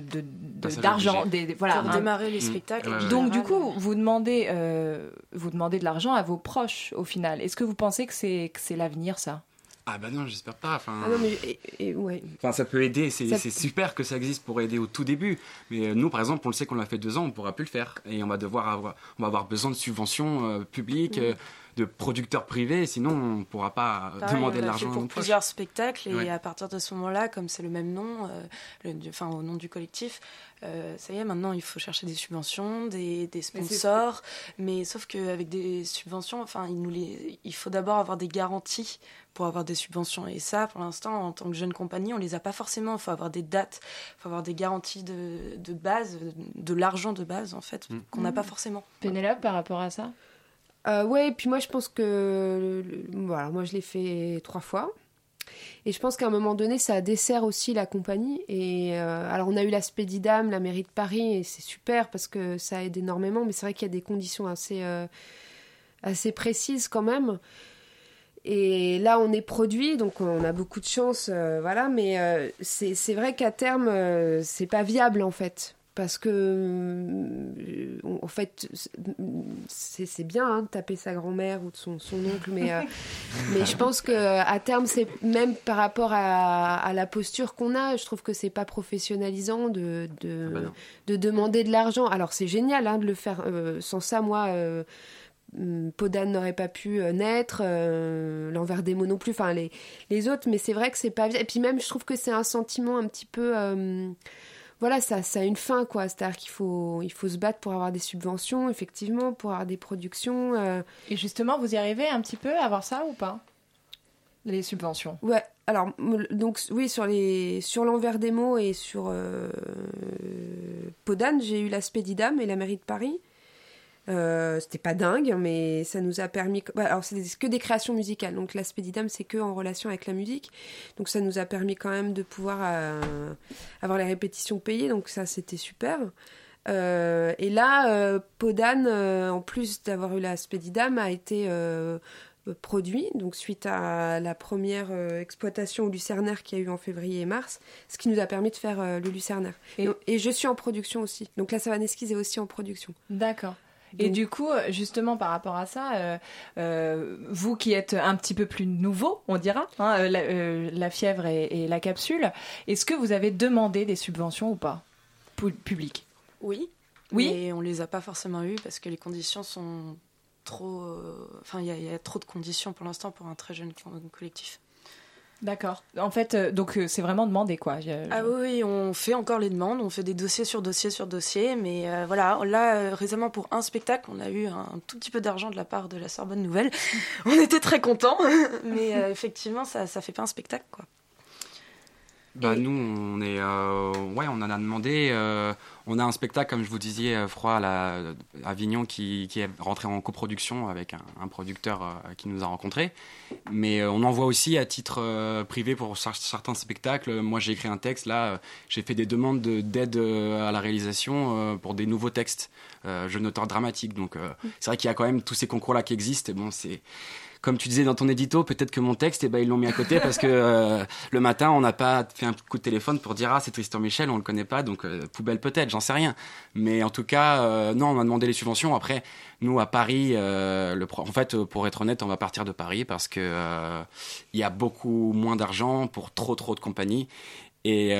d'argent, voilà. Pour un- démarrer les spectacles. Donc du coup, vous demandez, euh, vous demandez de l'argent à vos proches au final. Est-ce que vous pensez que c'est que c'est l'avenir ça? Ah bah non, j'espère pas. Enfin, Ah non, mais et- et- ouais. enfin ça peut aider, c'est c'est super que ça existe pour aider au tout début. Mais euh, nous, par exemple, on le sait qu'on l'a fait deux ans, on pourra plus le faire. Et on va devoir avoir, on va avoir besoin de subventions euh, publiques, Mm. De producteurs privés, sinon on pourra pas euh, Pareil, demander de l'a l'argent pour plusieurs spectacles et Ouais. à partir de ce moment-là, comme c'est le même nom, euh, le- enfin au nom du collectif, euh, ça y est, maintenant il faut chercher des subventions, des, sponsors, mais, sauf qu'avec des subventions, enfin il nous les, il faut d'abord avoir des garanties pour avoir des subventions et ça, pour l'instant, en tant que jeune compagnie, on les a pas forcément. Il faut avoir des dates, il faut avoir des garanties de, de base, de l'argent de base en fait, Mm. qu'on n'a pas forcément. Pénélope par rapport à ça? Euh, ouais, et puis moi je pense que voilà, moi je l'ai fait trois fois. Et je pense qu'à un moment donné, ça dessert aussi la compagnie. Et euh, alors, on a eu la Spédidam, la mairie de Paris, et c'est super parce que ça aide énormément. Mais c'est vrai qu'il y a des conditions assez, euh, assez précises quand même. Et là, on est produit, donc on a beaucoup de chance, euh, voilà. Mais c'est vrai qu'à terme, c'est pas viable en fait. Parce que, euh, en fait, c'est bien hein, de taper sa grand-mère ou de son, son oncle, mais, euh, mais je pense que à terme, c'est même par rapport à, à la posture qu'on a, je trouve que c'est pas professionnalisant de, de, Ah bah de demander de l'argent. Alors c'est génial hein, de le faire. euh, sans ça, moi, euh, hum, Podane n'aurait pas pu naître, euh, l'envers des mots non plus, enfin les, les autres, mais c'est vrai que c'est pas... Et puis même, je trouve que c'est un sentiment un petit peu... euh, voilà, ça, ça a une fin, quoi. C'est-à-dire qu'il faut, il faut se battre pour avoir des subventions, effectivement, pour avoir des productions. euh. Et justement, vous y arrivez un petit peu à avoir ça ou pas? Les subventions. Ouais, alors, donc, oui, sur, les, sur l'envers des mots et sur euh, Podane, j'ai eu la Spédidam et la mairie de Paris. Euh, c'était pas dingue, mais ça nous a permis. ouais, alors, c'est que des créations musicales. Donc, la Spédidam, c'est que en relation avec la musique. Donc, ça nous a permis quand même de pouvoir euh, avoir les répétitions payées. Donc, ça, c'était super. Euh, et là, Podane, en plus d'avoir eu la Spédidam, a été produit, donc suite à la première euh, exploitation au Lucernaire qu'il y a eu en février et mars, ce qui nous a permis de faire euh, le Lucernaire. Et je suis en production aussi. Donc la Savane Esquisse est aussi en production. D'accord. Et du coup, euh, justement par rapport à ça, euh, euh, vous qui êtes un petit peu plus nouveau, on dira, hein, la, euh, la fièvre et, et la capsule, est-ce que vous avez demandé des subventions ou pas publics Oui. Oui? Mais on les a pas forcément eus parce que les conditions sont trop. Enfin, il y, a- il y a trop de conditions pour l'instant pour un très jeune co- collectif. D'accord. En fait, euh, donc euh, c'est vraiment demandé quoi. Je- Ah oui, on fait encore les demandes, on fait des dossiers sur dossier sur dossier, mais euh, voilà, là euh, récemment pour un spectacle, on a eu un tout petit peu d'argent de la part de la Sorbonne Nouvelle. on était très contents, mais euh, effectivement, ça, ça fait pas un spectacle quoi. Bah nous on est euh, ouais on en a demandé euh, on a un spectacle comme je vous disais euh, froid à, la, à Avignon qui, qui est rentré en coproduction avec un, un producteur euh, qui nous a rencontrés. Mais euh, on en voit aussi à titre euh, privé pour cer- certains spectacles. Moi j'ai écrit un texte là j'ai fait des demandes de- d'aide à la réalisation euh, pour des nouveaux textes euh, jeunes auteurs dramatiques donc euh, c'est vrai qu'il y a quand même tous ces concours là qui existent. Et bon c'est comme tu disais dans ton édito, peut-être que mon texte, eh ben, ils l'ont mis à côté parce que euh, le matin, on n'a pas fait un coup de téléphone pour dire ah c'est Tristan Michel, on le connaît pas, donc euh, poubelle peut-être, j'en sais rien. Mais en tout cas, euh, non, on m'a demandé les subventions. Après, nous à Paris, le en fait, pour être honnête, on va partir de Paris parce euh, il y a beaucoup moins d'argent pour trop trop de compagnies. Et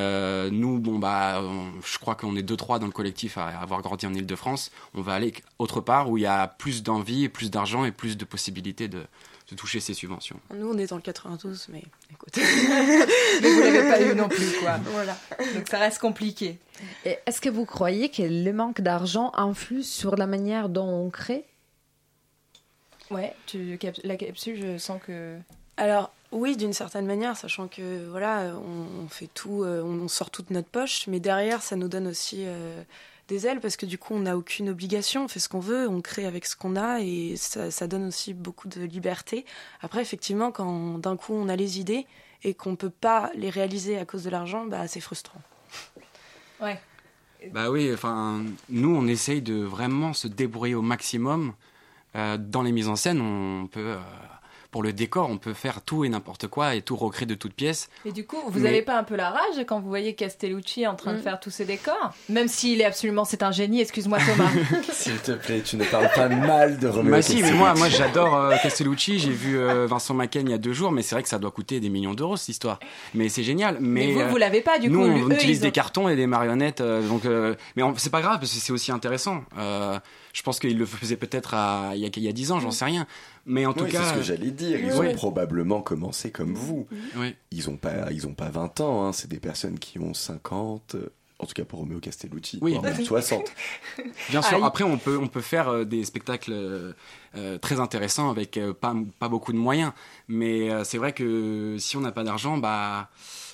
nous, bon bah, je crois qu'on est deux trois dans le collectif à avoir grandi en Île-de-France. On va aller autre part où il y a plus d'envie, plus d'argent et plus de possibilités de, de toucher ces subventions. Nous, on est dans le 92, mais écoute. Mais vous l'avez pas eu non plus quoi. Voilà. Donc ça reste compliqué. Et Est-ce que vous croyez que le manque d'argent influe sur la manière dont on crée? Ouais, tu, la capsule, je sens que. Alors oui, d'une certaine manière, sachant que voilà, on, on fait tout, euh, on, on sort toute notre poche, mais derrière, ça nous donne aussi euh, des ailes parce que du coup, on n'a aucune obligation, on fait ce qu'on veut, on crée avec ce qu'on a et ça, ça donne aussi beaucoup de liberté. Après, effectivement, quand d'un coup on a les idées et qu'on peut pas les réaliser à cause de l'argent, bah c'est frustrant. Ouais. Bah oui, enfin, nous, on essaye de vraiment se débrouiller au maximum. Euh, dans les mises en scène, on peut, euh, pour le décor, on peut faire tout et n'importe quoi et tout recréer de toutes pièces. Et du coup, vous Mais- avez pas un peu la rage quand vous voyez Castellucci en train de Mm. faire tous ces décors Même s'il est absolument, c'est un génie. Excuse-moi Thomas. S'il te plaît, tu ne parles pas mal de Roméo Bah si, mais Castellucci. moi, moi j'adore euh, Castellucci. J'ai vu euh, Vincent Macaigne il y a deux jours, mais c'est vrai que ça doit coûter des millions d'euros cette histoire. Mais c'est génial. Mais, Mais vous, euh, vous l'avez pas du nous, coup. on Eux, utilise des ont- cartons et des marionnettes, euh, donc. euh, mais on- c'est pas grave parce que c'est aussi intéressant. Je pense qu'il le faisait peut-être à- il y a il y a dix ans, j'en sais rien. Mais en tout Oui, cas, c'est ce que j'allais dire. Ils Oui. ont probablement commencé comme vous. Oui. Ils ont pas, ils ont pas 20 ans. hein. C'est des personnes qui ont 50. euh, En tout cas pour Roméo Castellucci. Oui. voire même 60. Bien sûr. Aïe. Après, on peut, on peut faire euh, des spectacles euh, euh, très intéressants avec euh, pas, pas beaucoup de moyens. Mais euh, c'est vrai que si on n'a pas d'argent, bah,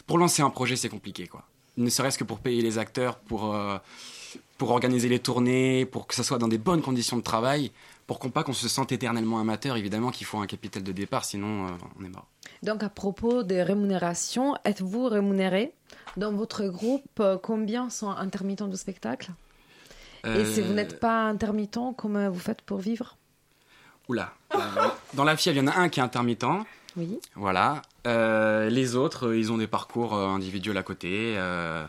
pour lancer un projet, c'est compliqué, quoi. Ne serait-ce que pour payer les acteurs, pour, euh, pour organiser les tournées, pour que ça soit dans des bonnes conditions de travail, pour qu'on pas qu'on se sente éternellement amateur. Évidemment qu'il faut un capital de départ, sinon euh, on est mort. Donc, à propos des rémunérations, êtes-vous rémunéré Dans votre groupe, euh, combien sont intermittents du spectacle? Et si vous Euh, n'êtes pas intermittent, comment vous faites pour vivre? Oula. Dans la fièvre, il y en a un qui est intermittent. Oui. Voilà. Euh, les autres, euh, ils ont des parcours euh, individuels à côté. Euh,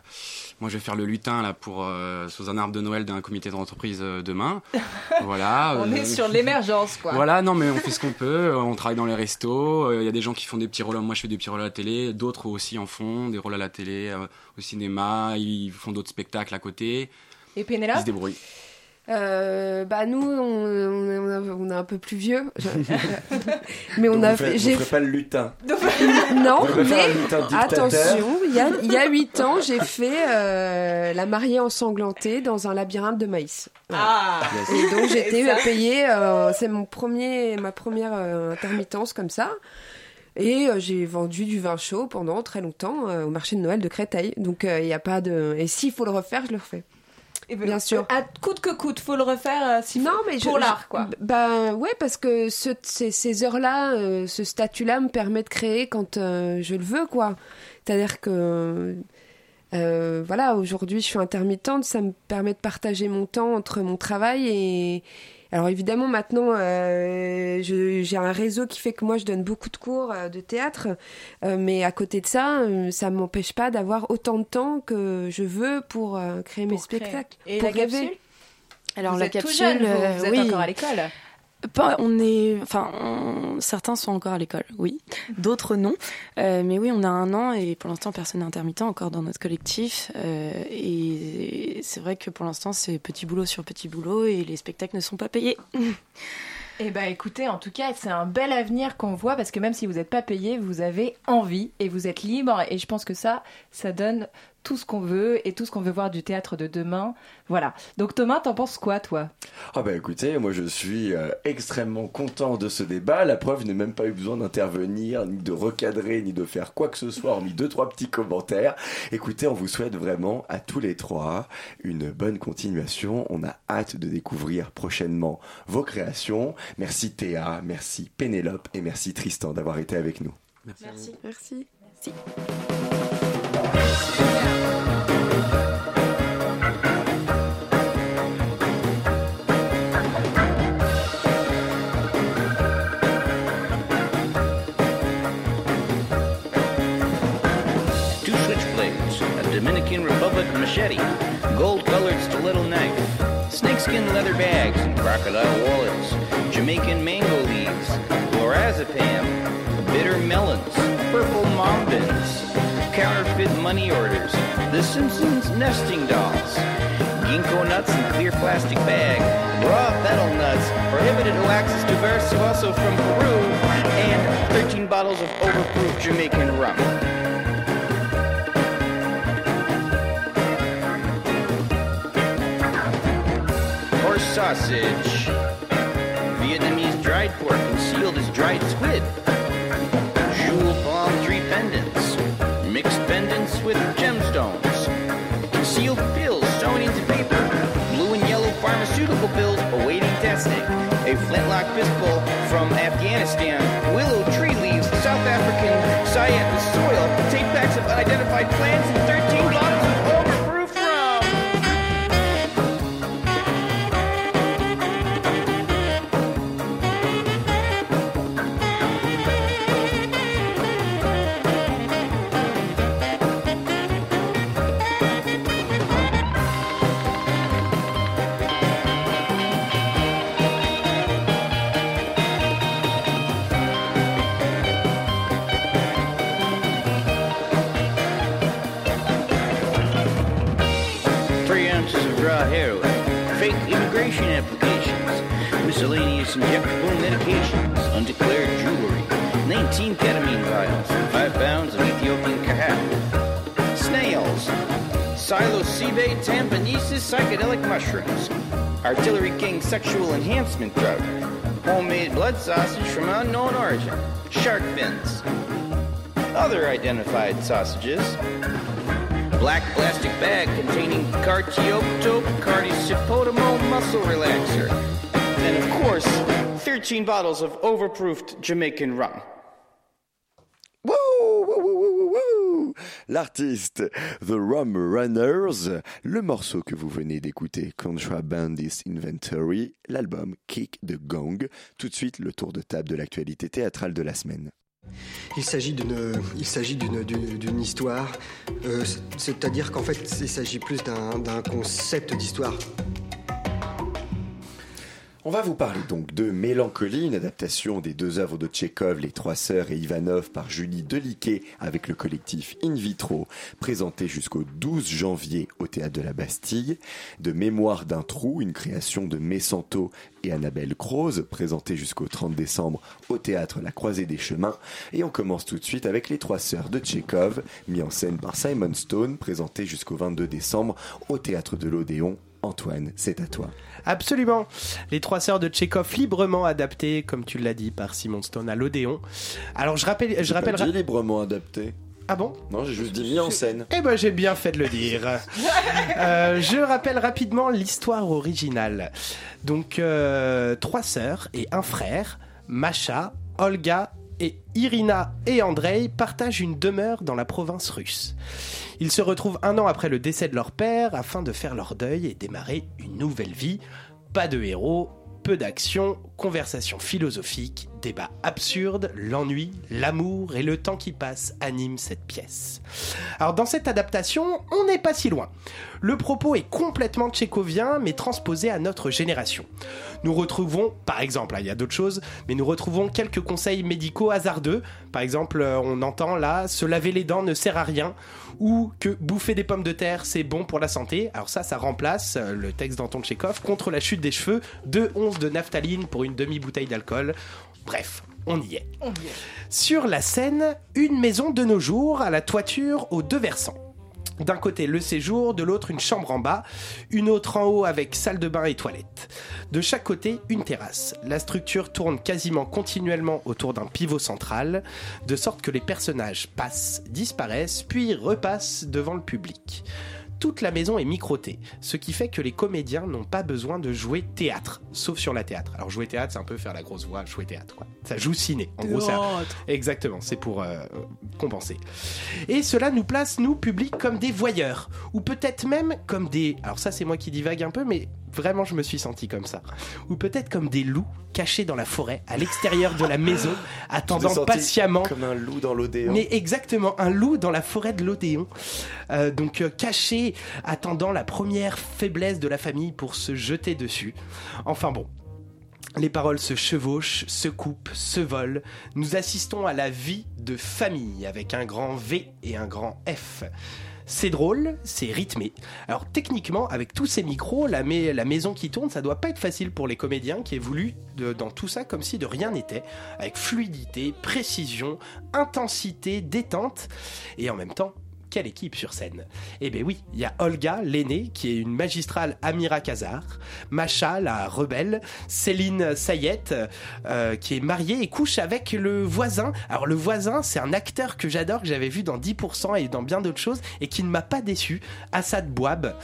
moi, je vais faire le lutin là pour euh, sous un arbre de Noël d'un comité d'entreprise demain. voilà. On est sur l'émergence quoi. Voilà, non, mais on fait ce qu'on peut. On travaille dans les restos. Il y a des gens qui font des petits rôles. Moi, je fais des petits rôles à la télé. D'autres aussi en font des rôles à la télé, au cinéma. Ils font d'autres spectacles à côté. Et Ils se Pénélope débrouillent. Euh, bah nous, on, on, est- on un peu plus vieux, mais on Donc a fait. j'ai pas le lutin. Non, Vous mais lutin attention, il y a, il y a 8 ans, j'ai fait euh, la mariée ensanglantée dans un labyrinthe de maïs. Voilà. Ah Et donc j'étais payée, euh, c'est mon premier, ma première euh, intermittence comme ça. Et euh, j'ai vendu du vin chaud pendant très longtemps euh, au marché de Noël de Créteil. Donc euh, il n'y a pas de. Et s'il faut le refaire, je le refais. Ben, Bien sûr. À coûte que coûte, faut le refaire euh, si Non, mais je- pour l'art quoi. Bah ouais, parce que ce- ces, ces heures-là, euh, ce statut-là me permet de créer quand euh, je le veux, quoi. C'est-à-dire que, euh, voilà, aujourd'hui je suis intermittente, ça me permet de partager mon temps entre mon travail et... Alors évidemment maintenant euh, je- j'ai un réseau qui fait que moi je donne beaucoup de cours euh, de théâtre, euh, mais à côté de ça, euh, ça m'empêche pas d'avoir autant de temps que je veux pour euh, créer mes créer. spectacles, Et pour la rêver. capsule? Alors vous la êtes capsule, tout jeune, vous, vous êtes oui. encore à l'école. On est, enfin, certains sont encore à l'école, oui. D'autres non. Euh, mais oui, on a un an et pour l'instant personne n'est intermittent encore dans notre collectif. Euh, et c'est vrai que pour l'instant, c'est petit boulot sur petit boulot et les spectacles ne sont pas payés. Eh ben écoutez, en tout cas, c'est un bel avenir qu'on voit parce que même si vous n'êtes pas payé, vous avez envie et vous êtes libre. Et je pense que ça, ça donne tout ce qu'on veut et tout ce qu'on veut voir du théâtre de demain. Voilà. Donc Thomas, t'en penses quoi, toi? Ah bah écoutez, moi je suis euh, extrêmement content de ce débat. La preuve, je n'ai même pas eu besoin d'intervenir, ni de recadrer, ni de faire quoi que ce soit, hormis deux, trois petits commentaires. Écoutez, on vous souhaite vraiment à tous les trois une bonne continuation. On a hâte de découvrir prochainement vos créations. Merci Théa, merci Pénélope et merci Tristan d'avoir été avec nous. Merci. Merci. Merci. Crocodile wallets, Jamaican mango leaves, lorazepam, bitter melons, purple mombins, counterfeit money orders, The Simpsons nesting dolls, ginkgo nuts in clear plastic bag, raw fennel nuts, prohibited oaxis diversioso from Peru, and 13 bottles of overproof Jamaican rum. Sausage, Vietnamese dried pork concealed as dried squid, jewel palm tree pendants, mixed pendants with gemstones, concealed pills sewn into paper, blue and yellow pharmaceutical pills awaiting testing, a flintlock pistol from Afghanistan, willow tree leaves, South African with soil, tape packs of unidentified plants, and 13 bottles injectable medications, undeclared jewelry, 19 ketamine vials, 5 pounds of Ethiopian cacao, snails, psilocybe tampanesis psychedelic mushrooms, artillery king sexual enhancement drug, homemade blood sausage from unknown origin, shark fins, other identified sausages, black plastic bag containing cartiotope cardiocipotamo muscle relaxer. And of course, 13 bottles of overproofed Jamaican rum. L'artiste The Rum Runners, le morceau que vous venez d'écouter, Contrabandist Inventory, l'album Kick the Gang. Tout de suite, le tour de table de l'actualité théâtrale de la semaine. Il s'agit d'une, il s'agit d'une, d'une, d'une histoire, euh, c'est-à-dire qu'en fait, il s'agit plus d'un, d'un concept d'histoire. On va vous parler donc de Mélancolie, une adaptation des deux œuvres de Tchekhov, Les Trois Sœurs et Ivanov par Julie Deliquet avec le collectif In Vitro, présenté jusqu'au 12 janvier au Théâtre de la Bastille. De Mémoire d'un trou, une création de Messanto et Annabelle Croze, présentée jusqu'au 30 décembre au Théâtre La Croisée des Chemins. Et on commence tout de suite avec Les Trois Sœurs de Tchekhov, mis en scène par Simon Stone, présenté jusqu'au 22 décembre au Théâtre de l'Odéon. Antoine, c'est à toi. Absolument. Les trois sœurs de Tchekhov librement adaptées, comme tu l'as dit, par Simon Stone à l'Odéon. Alors je rappelle, je pas rappelle. dit librement adapté. Ah bon? Non, j'ai juste dit mis en scène. Eh ben j'ai bien fait de le dire. Euh, je rappelle rapidement l'histoire originale. Donc euh, trois sœurs et un frère, Masha, Olga et Irina et Andrei partagent une demeure dans la province russe. Ils se retrouvent un an après le décès de leur père afin de faire leur deuil et démarrer une nouvelle vie. Pas de héros, peu d'action, conversation philosophique, débats absurdes, l'ennui, l'amour et le temps qui passe animent cette pièce. Alors dans cette adaptation, on n'est pas si loin. Le propos est complètement tchécovien, mais transposé à notre génération. Nous retrouvons, par exemple, hein, il y a d'autres choses, mais nous retrouvons quelques conseils médicaux hasardeux. Par exemple, euh, on entend là, se laver les dents ne sert à rien, ou que bouffer des pommes de terre, c'est bon pour la santé. Alors ça, ça remplace euh, le texte d'Anton Tchekhov contre la chute des cheveux, deux onces de naphtaline pour une demi-bouteille d'alcool. Bref, on y est. Sur la scène, une maison de nos jours à la toiture aux deux versants. D'un côté le séjour, de l'autre une chambre en bas, une autre en haut avec salle de bain et toilette. De chaque côté, une terrasse. La structure tourne quasiment continuellement autour d'un pivot central, de sorte que les personnages passent, disparaissent, puis repassent devant le public. Toute la maison est microtée, ce qui fait que les comédiens n'ont pas besoin de jouer théâtre, sauf sur la théâtre. Alors jouer théâtre, c'est un peu faire la grosse voix, jouer théâtre. Quoi. Ça joue ciné. En gros, ça. Exactement, c'est pour euh, compenser. Et cela nous place, nous, public, comme des voyeurs, ou peut-être même comme des... Alors ça, c'est moi qui divague un peu, mais vraiment, je me suis senti comme ça. Ou peut-être comme des loups cachés dans la forêt, à l'extérieur de la maison, attendant patiemment Comme un loup dans l'Odéon. mais exactement, un loup dans la forêt de l'Odéon. Euh, donc euh, caché, attendant la première faiblesse de la famille pour se jeter dessus. Enfin bon. Les paroles se chevauchent, se coupent, se volent. Nous assistons à la vie de famille avec un grand V et un grand F. C'est drôle, c'est rythmé. Alors techniquement, avec tous ces micros, la, mai- la maison qui tourne, ça doit pas être facile pour les comédiens qui évoluent de- dans tout ça comme si de rien n'était, avec fluidité, précision, intensité, détente, et en même temps, quelle équipe sur scène Eh bien oui, il y a Olga, l'aînée, qui est une magistrale Amira Kazar, Macha, la rebelle, Céline Sayette, euh, qui est mariée et couche avec le voisin. Alors le voisin, c'est un acteur que j'adore, que j'avais vu dans 10% et dans bien d'autres choses, et qui ne m'a pas déçu, Assad Bouab.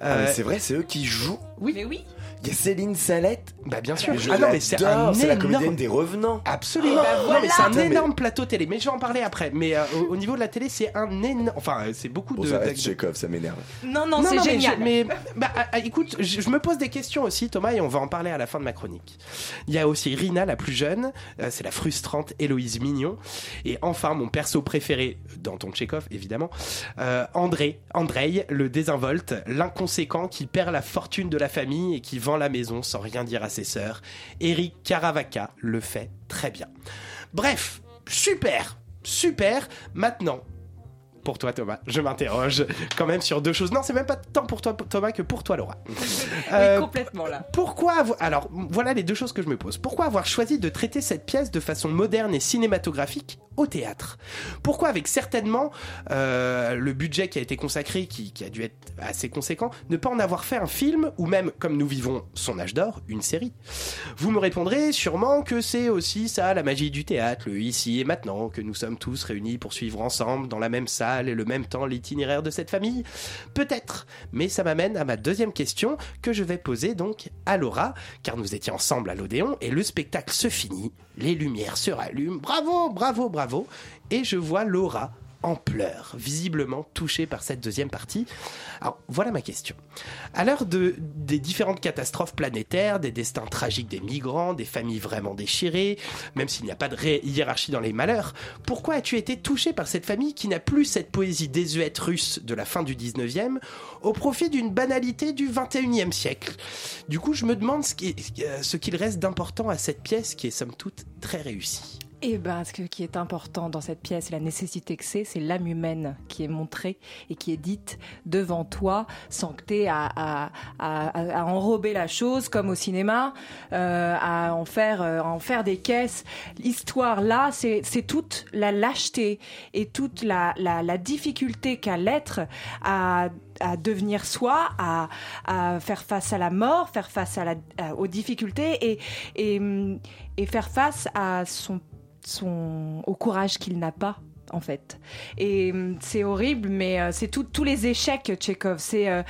Ah, Euh, c'est vrai, c'est eux qui jouent. Oui. Mais oui. Il y a Céline Salette. Bah bien sûr. Je ah non mais c'est un c'est la énorme- comédienne des revenants. Absolument. Bah Non, mais c'est un énorme plateau télé. Mais je vais en parler après. Mais euh, au, au niveau de la télé, c'est un énorme. Enfin, euh, c'est beaucoup Bon, de. ça reste Chekhov, ça m'énerve. Non, non, Non, c'est mais génial. je- Mais, bah, ah, ah, écoute, je, je me pose des questions aussi, Thomas, et on va en parler à la fin de ma chronique. Il y a aussi Rina, la plus jeune, euh, c'est la frustrante Héloïse Mignon, et enfin mon perso préféré dans ton Tchekhov, évidemment, euh, André, Andrei, le désinvolte, l'inconséquent qui perd la fortune de la famille et qui la maison sans rien dire à ses sœurs. Eric Caravaca le fait très bien. Bref, super, super. Maintenant, pour toi Thomas, je m'interroge quand même sur deux choses. Non, c'est même pas tant pour toi Thomas que pour toi Laura. Euh, Oui, complètement là. pourquoi avoir... Alors, voilà les deux choses que je me pose. Pourquoi avoir choisi de traiter cette pièce de façon moderne et cinématographique au théâtre. Pourquoi, avec certainement euh, le budget qui a été consacré, qui, qui a dû être assez conséquent, ne pas en avoir fait un film ou même, comme nous vivons son âge d'or, une série? Vous me répondrez sûrement que c'est aussi ça la magie du théâtre, le ici et maintenant, que nous sommes tous réunis pour suivre ensemble dans la même salle et le même temps l'itinéraire de cette famille. Peut-être, mais ça m'amène à ma deuxième question que je vais poser donc à Laura, car nous étions ensemble à l'Odéon et le spectacle se finit, les lumières se rallument, bravo, bravo, bravo, et je vois Laura en pleurs, visiblement touchée par cette deuxième partie. Alors voilà ma question. À l'heure de, des différentes catastrophes planétaires, des destins tragiques des migrants, des familles vraiment déchirées, même s'il n'y a pas de hiérarchie dans les malheurs, pourquoi as-tu été touché par cette famille qui n'a plus cette poésie désuète russe de la fin du 19e au profit d'une banalité du 21e siècle? Du coup, je me demande ce qu'il reste d'important à cette pièce qui est somme toute très réussie. Eh ben, ce qui est important dans cette pièce, et la nécessité que c'est, c'est l'âme humaine qui est montrée et qui est dite devant toi, sans que tu à, à, à, enrober la chose comme au cinéma, euh, à en faire, euh, à en faire des caisses. L'histoire là, c'est toute la lâcheté et toute la, difficulté qu'a l'être à devenir soi, à, faire face à la mort, faire face aux difficultés et, et, et faire face à son, au courage qu'il n'a pas. En fait, et hum, c'est horrible, mais euh, c'est tous les échecs, Tchekhov. C'est euh,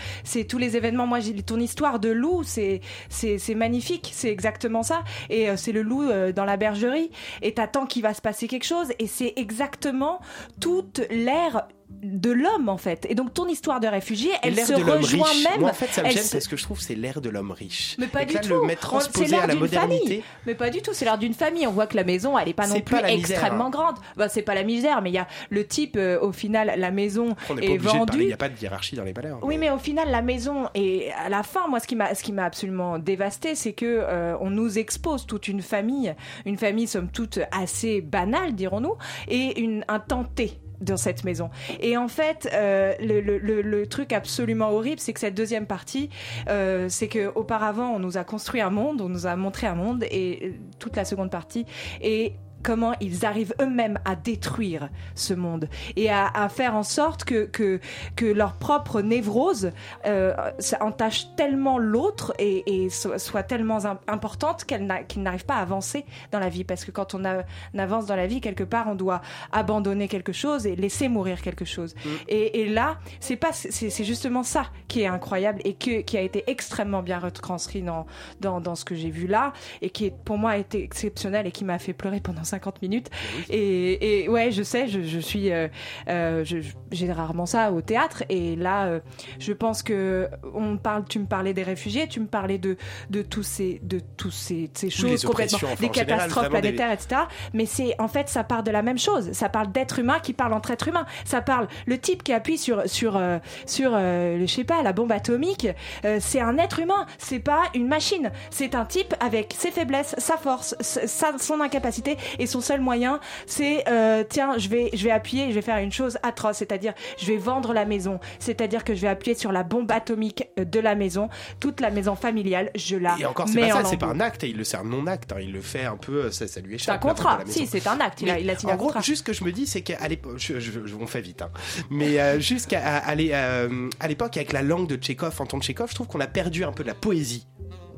tous les événements. Moi, ton histoire de loup, c'est c'est magnifique. C'est exactement ça. Et euh, c'est le loup dans la bergerie. Et t'attends qu'il va se passer quelque chose. Et c'est exactement toute l'ère de l'homme en fait. Et donc ton histoire de réfugié, elle se rejoint riche. même. Moi, en fait, ça me gêne se- parce que je trouve que c'est l'ère de l'homme riche. mais pas Et du là, tout. le mettre transposé à la d'une modernité. famille. Mais pas du tout. C'est l'ère d'une famille. On voit que la maison, elle est pas non plus misère, extrêmement hein. grande. Bah, c'est pas la misère, mais il y a le type. euh, au final, la maison On est de parler, il vendue. n'y a pas de hiérarchie dans les valeurs. Oui, mais au final, la maison et à la fin, moi, ce qui m'a, ce qui m'a absolument dévasté, c'est que euh, on nous expose toute une famille, une famille somme toute assez banale, dirons-nous, et une un tenté dans cette maison. Et en fait, euh, le, le- le- truc absolument horrible, c'est que cette deuxième partie, euh, c'est que auparavant, on nous a construit un monde, on nous a montré un monde, et euh, toute la seconde partie, et comment ils arrivent eux-mêmes à détruire ce monde et à, à faire en sorte que, que, que leur propre névrose euh, ça entache tellement l'autre et, et so- soit tellement im- importante qu'elle qu'ils n'arrivent pas à avancer dans la vie. Parce que quand on, a- on avance dans la vie, quelque part, on doit abandonner quelque chose et laisser mourir quelque chose. Et, et là, c'est pas, c'est c'est justement ça qui est incroyable et que, qui a été extrêmement bien retranscrit dans, dans, dans ce que j'ai vu là et qui, est, pour moi, a été exceptionnel et qui m'a fait pleurer pendant 50 minutes. Et, et ouais, je sais, je, je suis, euh, euh, j'ai rarement ça au théâtre et là, euh, je pense que on parle, tu me parlais des réfugiés, tu me parlais de, de tous ces, de tous ces, choses complètement, enfin, des général, catastrophes des- planétaires, etc. Mais c'est, en fait, ça part de la même chose. Ça parle d'êtres humains qui parlent entre êtres humains. Ça parle, le type qui appuie sur, sur, sur, euh, je sais pas, la bombe atomique, euh, c'est un être humain. C'est pas une machine. C'est un type avec ses faiblesses, sa force, sa- son incapacité et son seul moyen, c'est euh, tiens, je vais, je vais appuyer, je vais faire une chose atroce, c'est-à-dire je vais vendre la maison, c'est-à-dire que je vais appuyer sur la bombe atomique euh, de la maison, toute la maison familiale, je la Et encore, c'est pas en ça, c'est pas un acte, il le sert non-acte, hein, il le fait un peu, ça, ça lui C'est un échappe. la vente contrat. de. Si, c'est un acte. Il a, il a signé en un gros, contrat. juste ce que je me dis, c'est qu'à l'époque, je- je- je- on fait vite, hein. mais euh, jusqu'à à- à l'époque, avec la langue de Tchekhov, en tant que Tchekhov, je trouve qu'on a perdu un peu de la poésie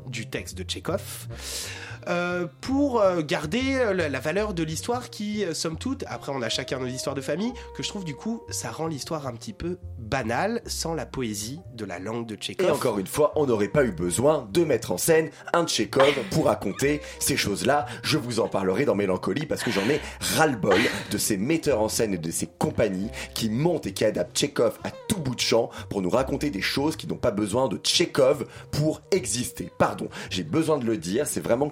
du texte de Tchekhov. Euh, pour euh, garder euh, la, valeur de l'histoire qui, somme toute, après on a chacun nos histoires de famille, que je trouve du coup ça rend l'histoire un petit peu banale sans la poésie de la langue de Tchekhov. Et encore une fois, on n'aurait pas eu besoin de mettre en scène un Tchekhov pour raconter ces choses-là. Je vous en parlerai dans Mélancolie parce que j'en ai ras-le-bol de ces metteurs en scène et de ces compagnies qui montent et qui adaptent Tchekhov à tout bout de champ pour nous raconter des choses qui n'ont pas besoin de Tchekhov pour exister. Pardon, j'ai besoin de le dire, c'est vraiment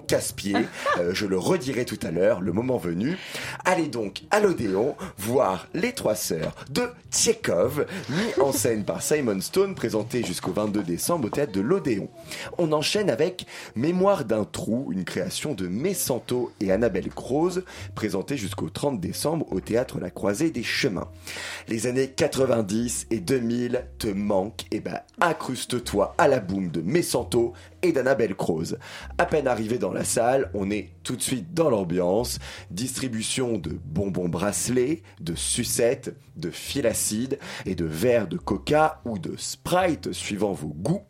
Euh, je le redirai tout à l'heure, le moment venu. Allez donc à l'Odéon voir Les Trois Sœurs de Tchekhov, mis en scène par Simon Stone, présenté jusqu'au 22 décembre au théâtre de l'Odéon. On enchaîne avec Mémoire d'un trou, une création de Messanto et Annabelle Croze, présentée jusqu'au 30 décembre au théâtre La Croisée des Chemins. Les années 90 et 2000 te manquent, et ben accruste-toi à la boum de Messanto et d'Annabelle Croze. À peine arrivé dans la salle, on est tout de suite dans l'ambiance. Distribution de bonbons bracelets, de sucettes, de fil acide et de verres de coca ou de sprite suivant vos goûts.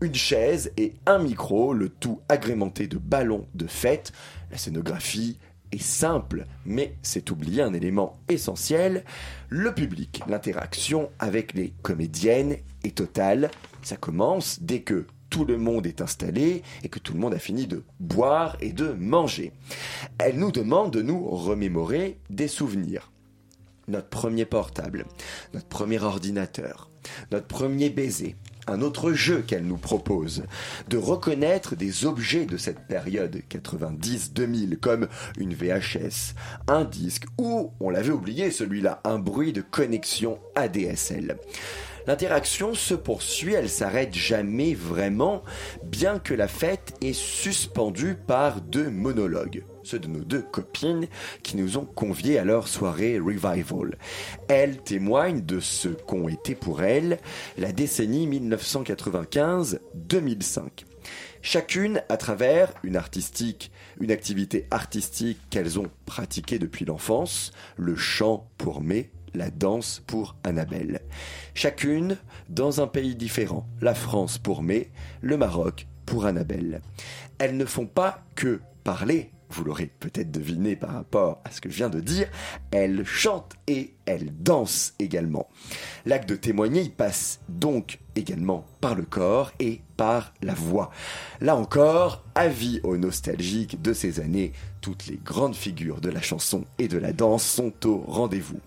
Une chaise et un micro, le tout agrémenté de ballons de fête. La scénographie est simple, mais c'est oublier un élément essentiel, le public. L'interaction avec les comédiennes est totale. Ça commence dès que tout le monde est installé et que tout le monde a fini de boire et de manger. Elle nous demande de nous remémorer des souvenirs. Notre premier portable, notre premier ordinateur, notre premier baiser, un autre jeu qu'elle nous propose, de reconnaître des objets de cette période 90-2000 comme une VHS, un disque ou, on l'avait oublié celui-là, un bruit de connexion ADSL. L'interaction se poursuit, elle s'arrête jamais vraiment, bien que la fête est suspendue par deux monologues, ceux de nos deux copines qui nous ont conviés à leur soirée Revival. Elles témoignent de ce qu'ont été pour elles la décennie 1995-2005 chacune à travers une artistique, une activité artistique qu'elles ont pratiquée depuis l'enfance, le chant pour May, la danse pour Annabelle. Chacune dans un pays différent, la France pour May, le Maroc pour Annabelle. Elles ne font pas que parler, vous l'aurez peut-être deviné par rapport à ce que je viens de dire, elles chantent et elles dansent également. L'acte de témoigner il passe donc également par le corps et par la voix. Là encore, avis aux nostalgiques de ces années, toutes les grandes figures de la chanson et de la danse sont au rendez-vous.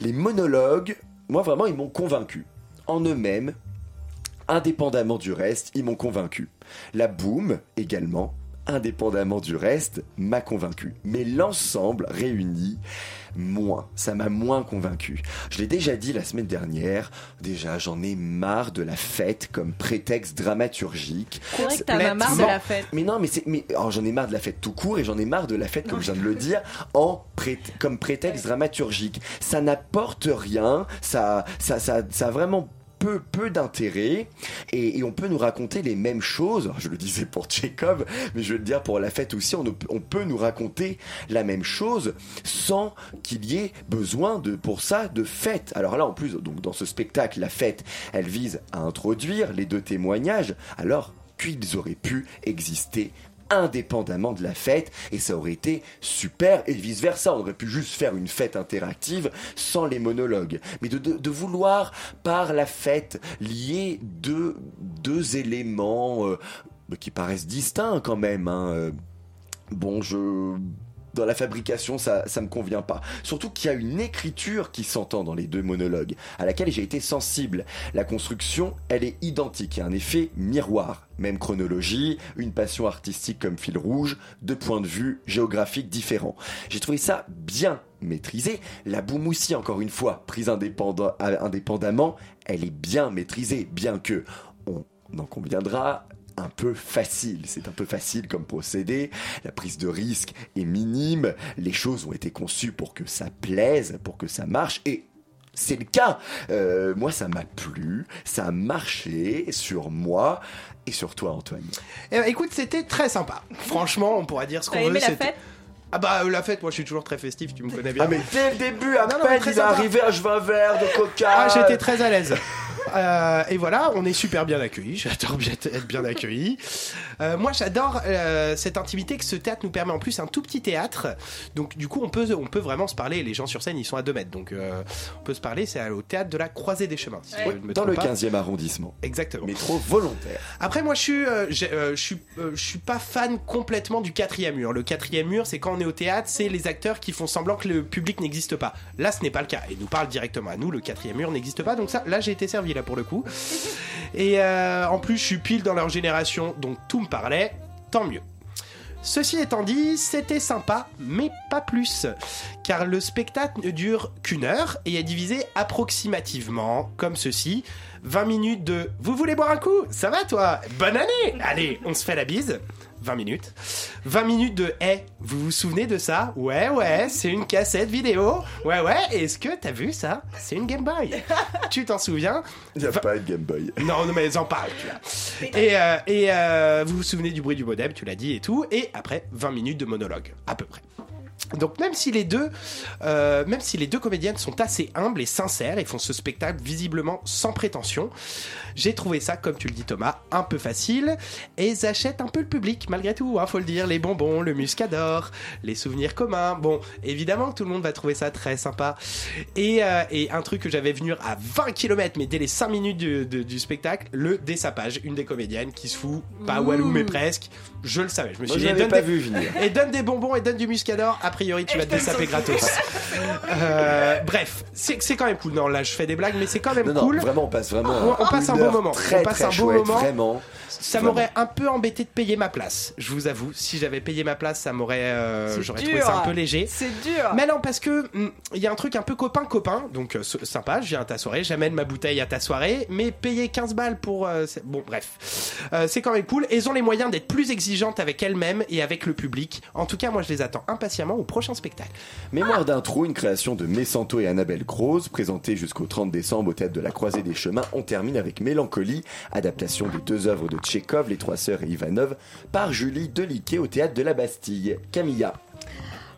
Les monologues, moi vraiment, ils m'ont convaincu. En eux-mêmes, indépendamment du reste, ils m'ont convaincu. La boom, également, indépendamment du reste, m'a convaincu. Mais l'ensemble réuni, moins. Ça m'a moins convaincu. Je l'ai déjà dit la semaine dernière. Déjà, j'en ai marre de la fête comme prétexte dramaturgique. C'est vrai que t'en as marre de la fête. Mais non, mais c'est, mais alors, j'en ai marre de la fête tout court et j'en ai marre de la fête, comme je viens de le dire, en pré- comme prétexte dramaturgique. Ça n'apporte rien. Ça, ça, ça, ça a vraiment peu, d'intérêt et, on peut nous raconter les mêmes choses. Je le disais pour Tchekhov, mais je veux le dire pour la fête aussi. On, on peut nous raconter la même chose sans qu'il y ait besoin de, pour ça, de fête. Alors là, en plus, donc dans ce spectacle, la fête, elle vise à introduire les deux témoignages. Alors qu'ils auraient pu exister indépendamment de la fête et ça aurait été super et vice versa on aurait pu juste faire une fête interactive sans les monologues. Mais de, vouloir par la fête lier deux, deux éléments euh, qui paraissent distincts quand même hein, euh, bon je dans la fabrication, ça, ça me convient pas. Surtout qu'il y a une écriture qui s'entend dans les deux monologues, à laquelle j'ai été sensible. La construction, elle est identique, il y a un effet miroir. Même chronologie, une passion artistique comme fil rouge, deux points de vue géographiques différents. J'ai trouvé ça bien maîtrisé. La boum aussi, encore une fois, prise euh, indépendamment, elle est bien maîtrisée, bien que on en conviendra, un peu facile. C'est un peu facile comme procédé. La prise de risque est minime. Les choses ont été conçues pour que ça plaise, pour que ça marche. Et c'est le cas. Euh, moi, ça m'a plu. Ça a marché sur moi et sur toi, Antoine. Eh ben, écoute, c'était très sympa. Franchement, on pourra dire ce qu'on veut. aimé la c'était- fête? Ah bah euh, la fête, moi je suis toujours très festif, tu me connais bien. Ah, mais dès le début, à Non, peine il est arrivé, je veux un verre de coca. Ah, j'étais très à l'aise. Euh, et voilà, on est super bien accueillis. J'adore bien être bien accueilli. Euh, moi, j'adore euh, cette intimité que ce théâtre nous permet. En plus, un tout petit théâtre. Donc, du coup, on peut, on peut vraiment se parler. Les gens sur scène, ils sont à 2 mètres. Donc, euh, on peut se parler. C'est au théâtre de la Croisée des Chemins. si je ne me Dans le pas. 15e arrondissement. Exactement. Métro volontaire. Après, moi, je suis, euh, j'ai- euh, je suis, euh, je suis pas fan complètement du quatrième mur. Le quatrième mur, c'est quand on est au théâtre, c'est les acteurs qui font semblant que le public n'existe pas. Là, ce n'est pas le cas. Et nous parle directement à nous. Le quatrième mur n'existe pas. Donc ça, là, j'ai été servi là pour le coup. Et euh, en plus, je suis pile dans leur génération, donc tout me parlait. Tant mieux. Ceci étant dit, c'était sympa, mais pas plus. Car le spectacle ne dure qu'une heure et est divisé approximativement comme ceci. 20 minutes de Vous voulez boire un coup? Ça va toi? Bonne année Allez, on se fait la bise. 20 minutes. 20 minutes de Eh, vous vous souvenez de ça? Ouais, ouais, c'est une cassette vidéo. Ouais, ouais, est-ce que t'as vu ça? C'est une Game Boy. tu t'en souviens? Il n'y a pas de Game Boy. non, non, mais en parle, tu vois. Et, euh, et euh, vous vous souvenez du bruit du modem, tu l'as dit et tout. Et après, 20 minutes de monologue, à peu près. Donc même si les deux, euh, même si les deux comédiennes sont assez humbles et sincères et font ce spectacle visiblement sans prétention, j'ai trouvé ça, comme tu le dis Thomas, un peu facile. Et ils achètent un peu le public malgré tout, hein, faut le dire, les bonbons, le muscador, les souvenirs communs. Bon, évidemment, tout le monde va trouver ça très sympa. Et, euh, et un truc que j'avais venu à 20 km, mais dès les 5 minutes du, spectacle, le désapage, une des comédiennes qui se fout, pas walou mais presque. Je le savais, je me suis dit, donne pas des- vu venir. et donne des bonbons et donne du muscador, a priori tu vas te dessaper gratos. Euh, bref, c'est c'est quand même cool. Non, là je fais des blagues, mais c'est quand même Non, non, cool. vraiment, on passe vraiment On, on passe un bon moment. Très, on passe très un bon chouette, moment. vraiment. Ça m'aurait un peu embêté de payer ma place, je vous avoue. Si j'avais payé ma place, ça m'aurait, euh, C'est j'aurais dur. trouvé ça un peu léger. C'est dur. Mais non, parce que hum, il y a un truc un peu copain-copain, donc euh, sympa, je viens à ta soirée, j'amène ma bouteille à ta soirée, mais payer 15 balles pour... euh, bon, bref. Euh, c'est quand même cool. Elles ont les moyens d'être plus exigeantes avec elles-mêmes et avec le public. En tout cas, moi, je les attends impatiemment au prochain spectacle. Mémoire d'un trou, une création de Messanto et Annabelle Croze, présentée jusqu'au 30 décembre au théâtre de la Croisée des Chemins. On termine avec Mélancolie, adaptation des deux œuvres de Tchekhov, Les Trois Sœurs et Ivanov, par Julie Deliquet au théâtre de la Bastille. Camilla.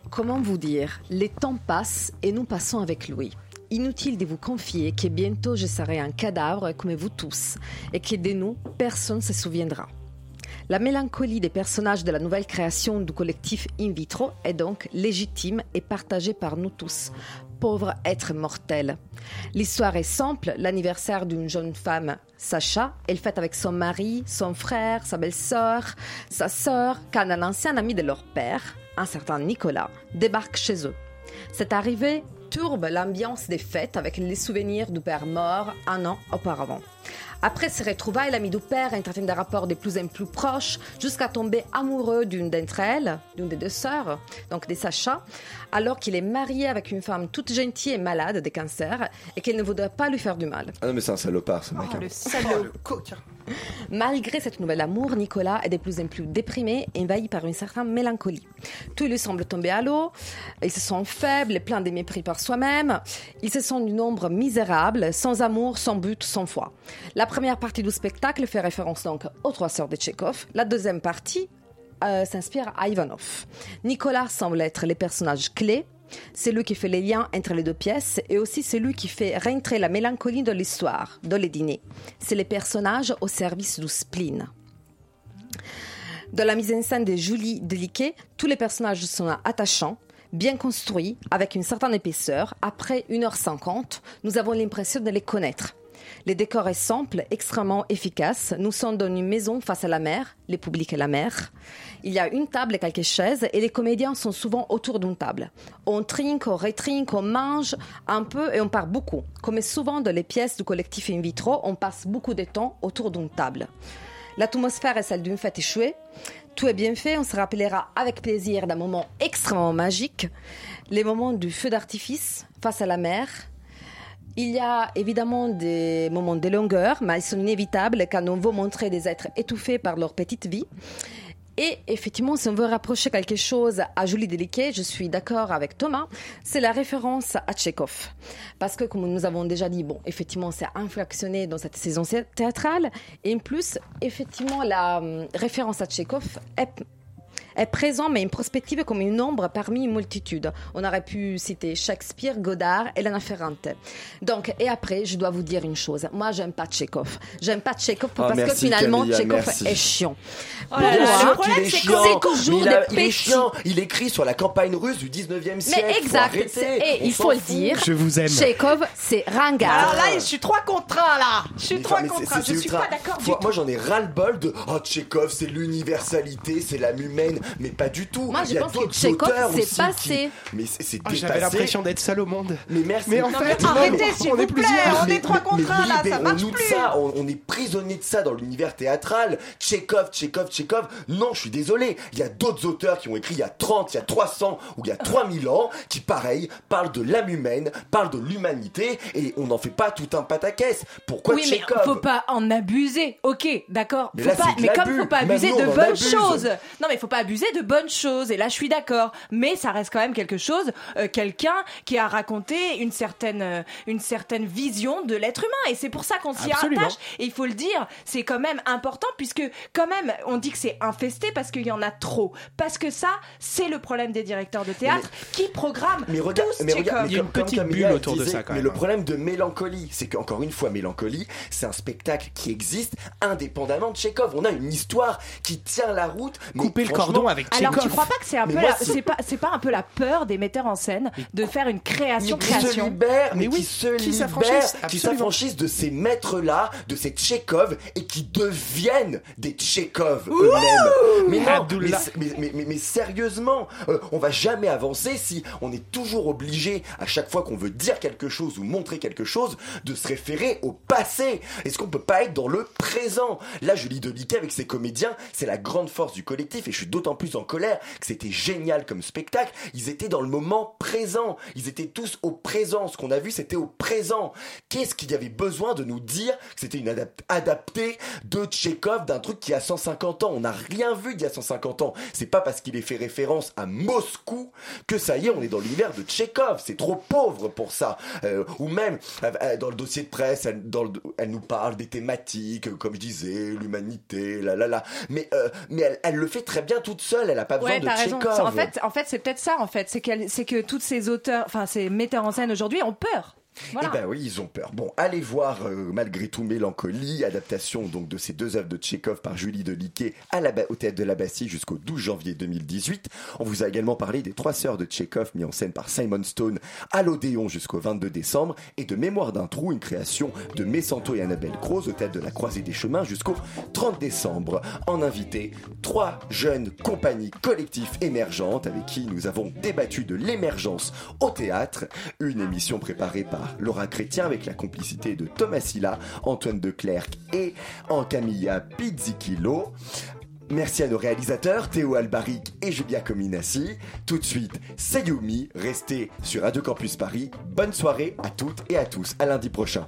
Comment vous dire? Les temps passent et nous passons avec lui. Inutile de vous confier que bientôt je serai un cadavre comme vous tous et que de nous, personne ne se souviendra. La mélancolie des personnages de la nouvelle création du collectif In Vitro est donc légitime et partagée par nous tous, pauvres êtres mortels. L'histoire est simple, l'anniversaire d'une jeune femme, Sacha, elle fête avec son mari, son frère, sa belle-sœur, sa sœur, quand un ancien ami de leur père, un certain Nicolas, débarque chez eux. Cette arrivée perturbe l'ambiance des fêtes avec les souvenirs du père mort un an auparavant. Après ces retrouvailles, l'ami du père entretient des rapports de plus en plus proches jusqu'à tomber amoureux d'une d'entre elles, d'une des deux sœurs, donc des Sacha, alors qu'il est marié avec une femme toute gentille et malade de cancer et qu'elle ne voudrait pas lui faire du mal. Ah non, mais c'est un salopard, ce mec. hein. Le salaud. Malgré cette nouvelle amour, Nicolas est de plus en plus déprimé envahi par une certaine mélancolie. Tout lui semble tomber à l'eau, il se sent faible et plein de mépris par soi-même, il se sent d'une ombre misérable, sans amour, sans but, sans foi. La première partie du spectacle fait référence donc aux trois sœurs de Tchekhov, la deuxième partie euh, s'inspire à Ivanov. Nicolas semble être les personnages clés, c'est lui qui fait les liens entre les deux pièces et aussi c'est lui qui fait rentrer la mélancolie de l'histoire, dans les dîners. C'est les personnages au service du spleen. Dans la mise en scène de Julie Deliquet, tous les personnages sont attachants, bien construits, avec une certaine épaisseur. Après 1h50, nous avons l'impression de les connaître. Les décors est simple, extrêmement efficace. Nous sommes dans une maison face à la mer, les publics et la mer. Il y a une table et quelques chaises et les comédiens sont souvent autour d'une table. On trinque, on retrinque, on mange un peu et on parle beaucoup. Comme souvent dans les pièces du collectif in vitro, on passe beaucoup de temps autour d'une table. L'atmosphère est celle d'une fête échouée. Tout est bien fait, on se rappellera avec plaisir d'un moment extrêmement magique, les moments du feu d'artifice face à la mer. Il y a évidemment des moments de longueur, mais ils sont inévitables quand on veut montrer des êtres étouffés par leur petite vie. Et effectivement, si on veut rapprocher quelque chose à Julie Deliquet, je suis d'accord avec Thomas, c'est la référence à Tchekhov. Parce que, comme nous avons déjà dit, bon, effectivement, c'est infractionné dans cette saison théâtrale. Et en plus, effectivement, la hum, référence à Tchekhov est est présent, mais une prospective comme une ombre parmi une multitude. On aurait pu citer Shakespeare, Godard, Elena Ferrante. Donc, et après, je dois vous dire une chose. Moi, j'aime pas Tchekhov. J'aime pas Tchekhov Oh, parce que merci, finalement, Camilla, Tchekhov merci. est chiant. Oh là le problème, Il est c'est que chiant. c'est toujours il, a- des il est chiant. Il écrit sur la campagne russe du 19e siècle. Mais exact. Et On il faut le dire. Je vous aime. Tchekhov, c'est ringard. Alors là, je suis 3 contre 1 là. Je suis Mais 3 enfin, mais contre c'est- 1. c'est Je suis ultra- pas d'accord. Moi, j'en ai ras-le-bol de Oh, Tchekhov, c'est l'universalité, c'est l'âme humaine. Mais pas du tout. Moi, je Il y a pense que d'autres Tchekhov, auteurs c'est aussi passé. qui- Mais c'est c'est Ah, dépassé. J'avais l'impression d'être seul au monde. Mais merci. Mais en Non, fait, non, Arrêtez, mais- s'il on vous est plaît. plusieurs. On est 3 contre 1 là, ça marche libérons-nous de plus. ça, on, on est prisonnier de ça dans l'univers théâtral. Tchekhov, Tchekhov, Tchekhov. Non, je suis désolé. Il y a d'autres auteurs qui ont écrit il y a 30, il y a 300 ou il y a 3000 ans qui, pareil, parlent de l'âme humaine, parlent de l'humanité et on n'en fait pas tout un pataquès. Pourquoi Oui, mais Tchekhov faut pas en abuser. Ok, d'accord. Mais Faut là, pas- c'est de mais comme l'abus. faut pas abuser de on en bonnes abuse. choses. Non, mais faut pas abuser de bonnes choses. Et là, je suis d'accord. Mais ça reste quand même quelque chose, euh, quelqu'un qui a raconté une certaine, euh, une certaine vision de l'être humain. Et c'est pour ça qu'on s'y attache. Et il faut le dire, c'est quand même important puisque quand même, on dit que c'est infesté parce qu'il y en a trop. Parce que ça, c'est le problème des directeurs de théâtre qui programment Mais regarde, tous mais regarde, mais Il y a une petite Camilla bulle autour de disait, ça, quand Mais même. le problème de Mélancolie, c'est qu'encore une fois, Mélancolie, c'est un spectacle qui existe indépendamment de Tchekhov. On a une histoire qui tient la route. mais Couper le franchement- cordon avec Alors Tchekhov. tu crois pas que c'est un peu la- c'est- pas c'est pas un peu la peur des metteurs en scène de faire une création mais qui se création libèrent, mais, Mais oui, qui se qui s'affranchissent, qui s'affranchissent de ces maîtres-là, de ces Tchekhov, et qui deviennent des Tchekhov eux-mêmes. Mais non, mais, Abdullah. mais, mais- mais- mais sérieusement, euh, on va jamais avancer si on est toujours obligé, à chaque fois qu'on veut dire quelque chose ou montrer quelque chose, de se référer au passé. Est-ce qu'on peut pas être dans le présent? Là, Julie Deliquet avec ses comédiens, c'est la grande force du collectif, et je suis d'autant plus en colère que c'était génial comme spectacle. Ils étaient dans le moment présent. Ils étaient tous au présent. Ce qu'on a vu, c'était au présent. Qu'est-ce qu'il y avait besoin de nous dire que c'était une adap- adaptée de Tchekhov d'un truc qui a 150 ans? On n'a rien vu d'il y a 150 ans. C'est pas parce qu'il est fait référence à Moscou que ça y est, on est dans l'univers de Tchekhov. C'est trop pauvre pour ça. Euh, ou même, euh, euh, dans le dossier de presse, elle, nous parle des thématiques, comme je disais, l'humanité, là, là, là. Mais, mais elle, elle le fait très bien toute seule. Elle a pas besoin Ouais, de. Tchekhov. En fait, en fait, c'est peut-être ça. En fait, c'est qu'elle, c'est que toutes ces auteurs, enfin ces metteurs en scène aujourd'hui ont peur. Voilà. Eh ben oui, ils ont peur. Bon, allez voir euh, malgré tout Mélancolie, adaptation donc de ces deux œuvres de Tchekhov par Julie Deliquet à la au théâtre de la Bastille jusqu'au 12 janvier 2018. On vous a également parlé des Trois sœurs de Tchekhov mis en scène par Simon Stone à l'Odéon jusqu'au 22 décembre et de Mémoire d'un trou, une création de Messanto et Annabelle Croze au théâtre de la Croisée des Chemins jusqu'au 30 décembre. En invité, trois jeunes compagnies collectives émergentes avec qui nous avons débattu de l'émergence au théâtre, une émission préparée par Laura Chrétien avec la complicité de Thomas Silla, Antoine Declercq et Ancamilla Pizzicillo. Merci à nos réalisateurs Théo Albaric et Julia Cominassi. Tout de suite, c'est. Restez sur Radio Campus Paris. Bonne soirée à toutes et à tous. À lundi prochain.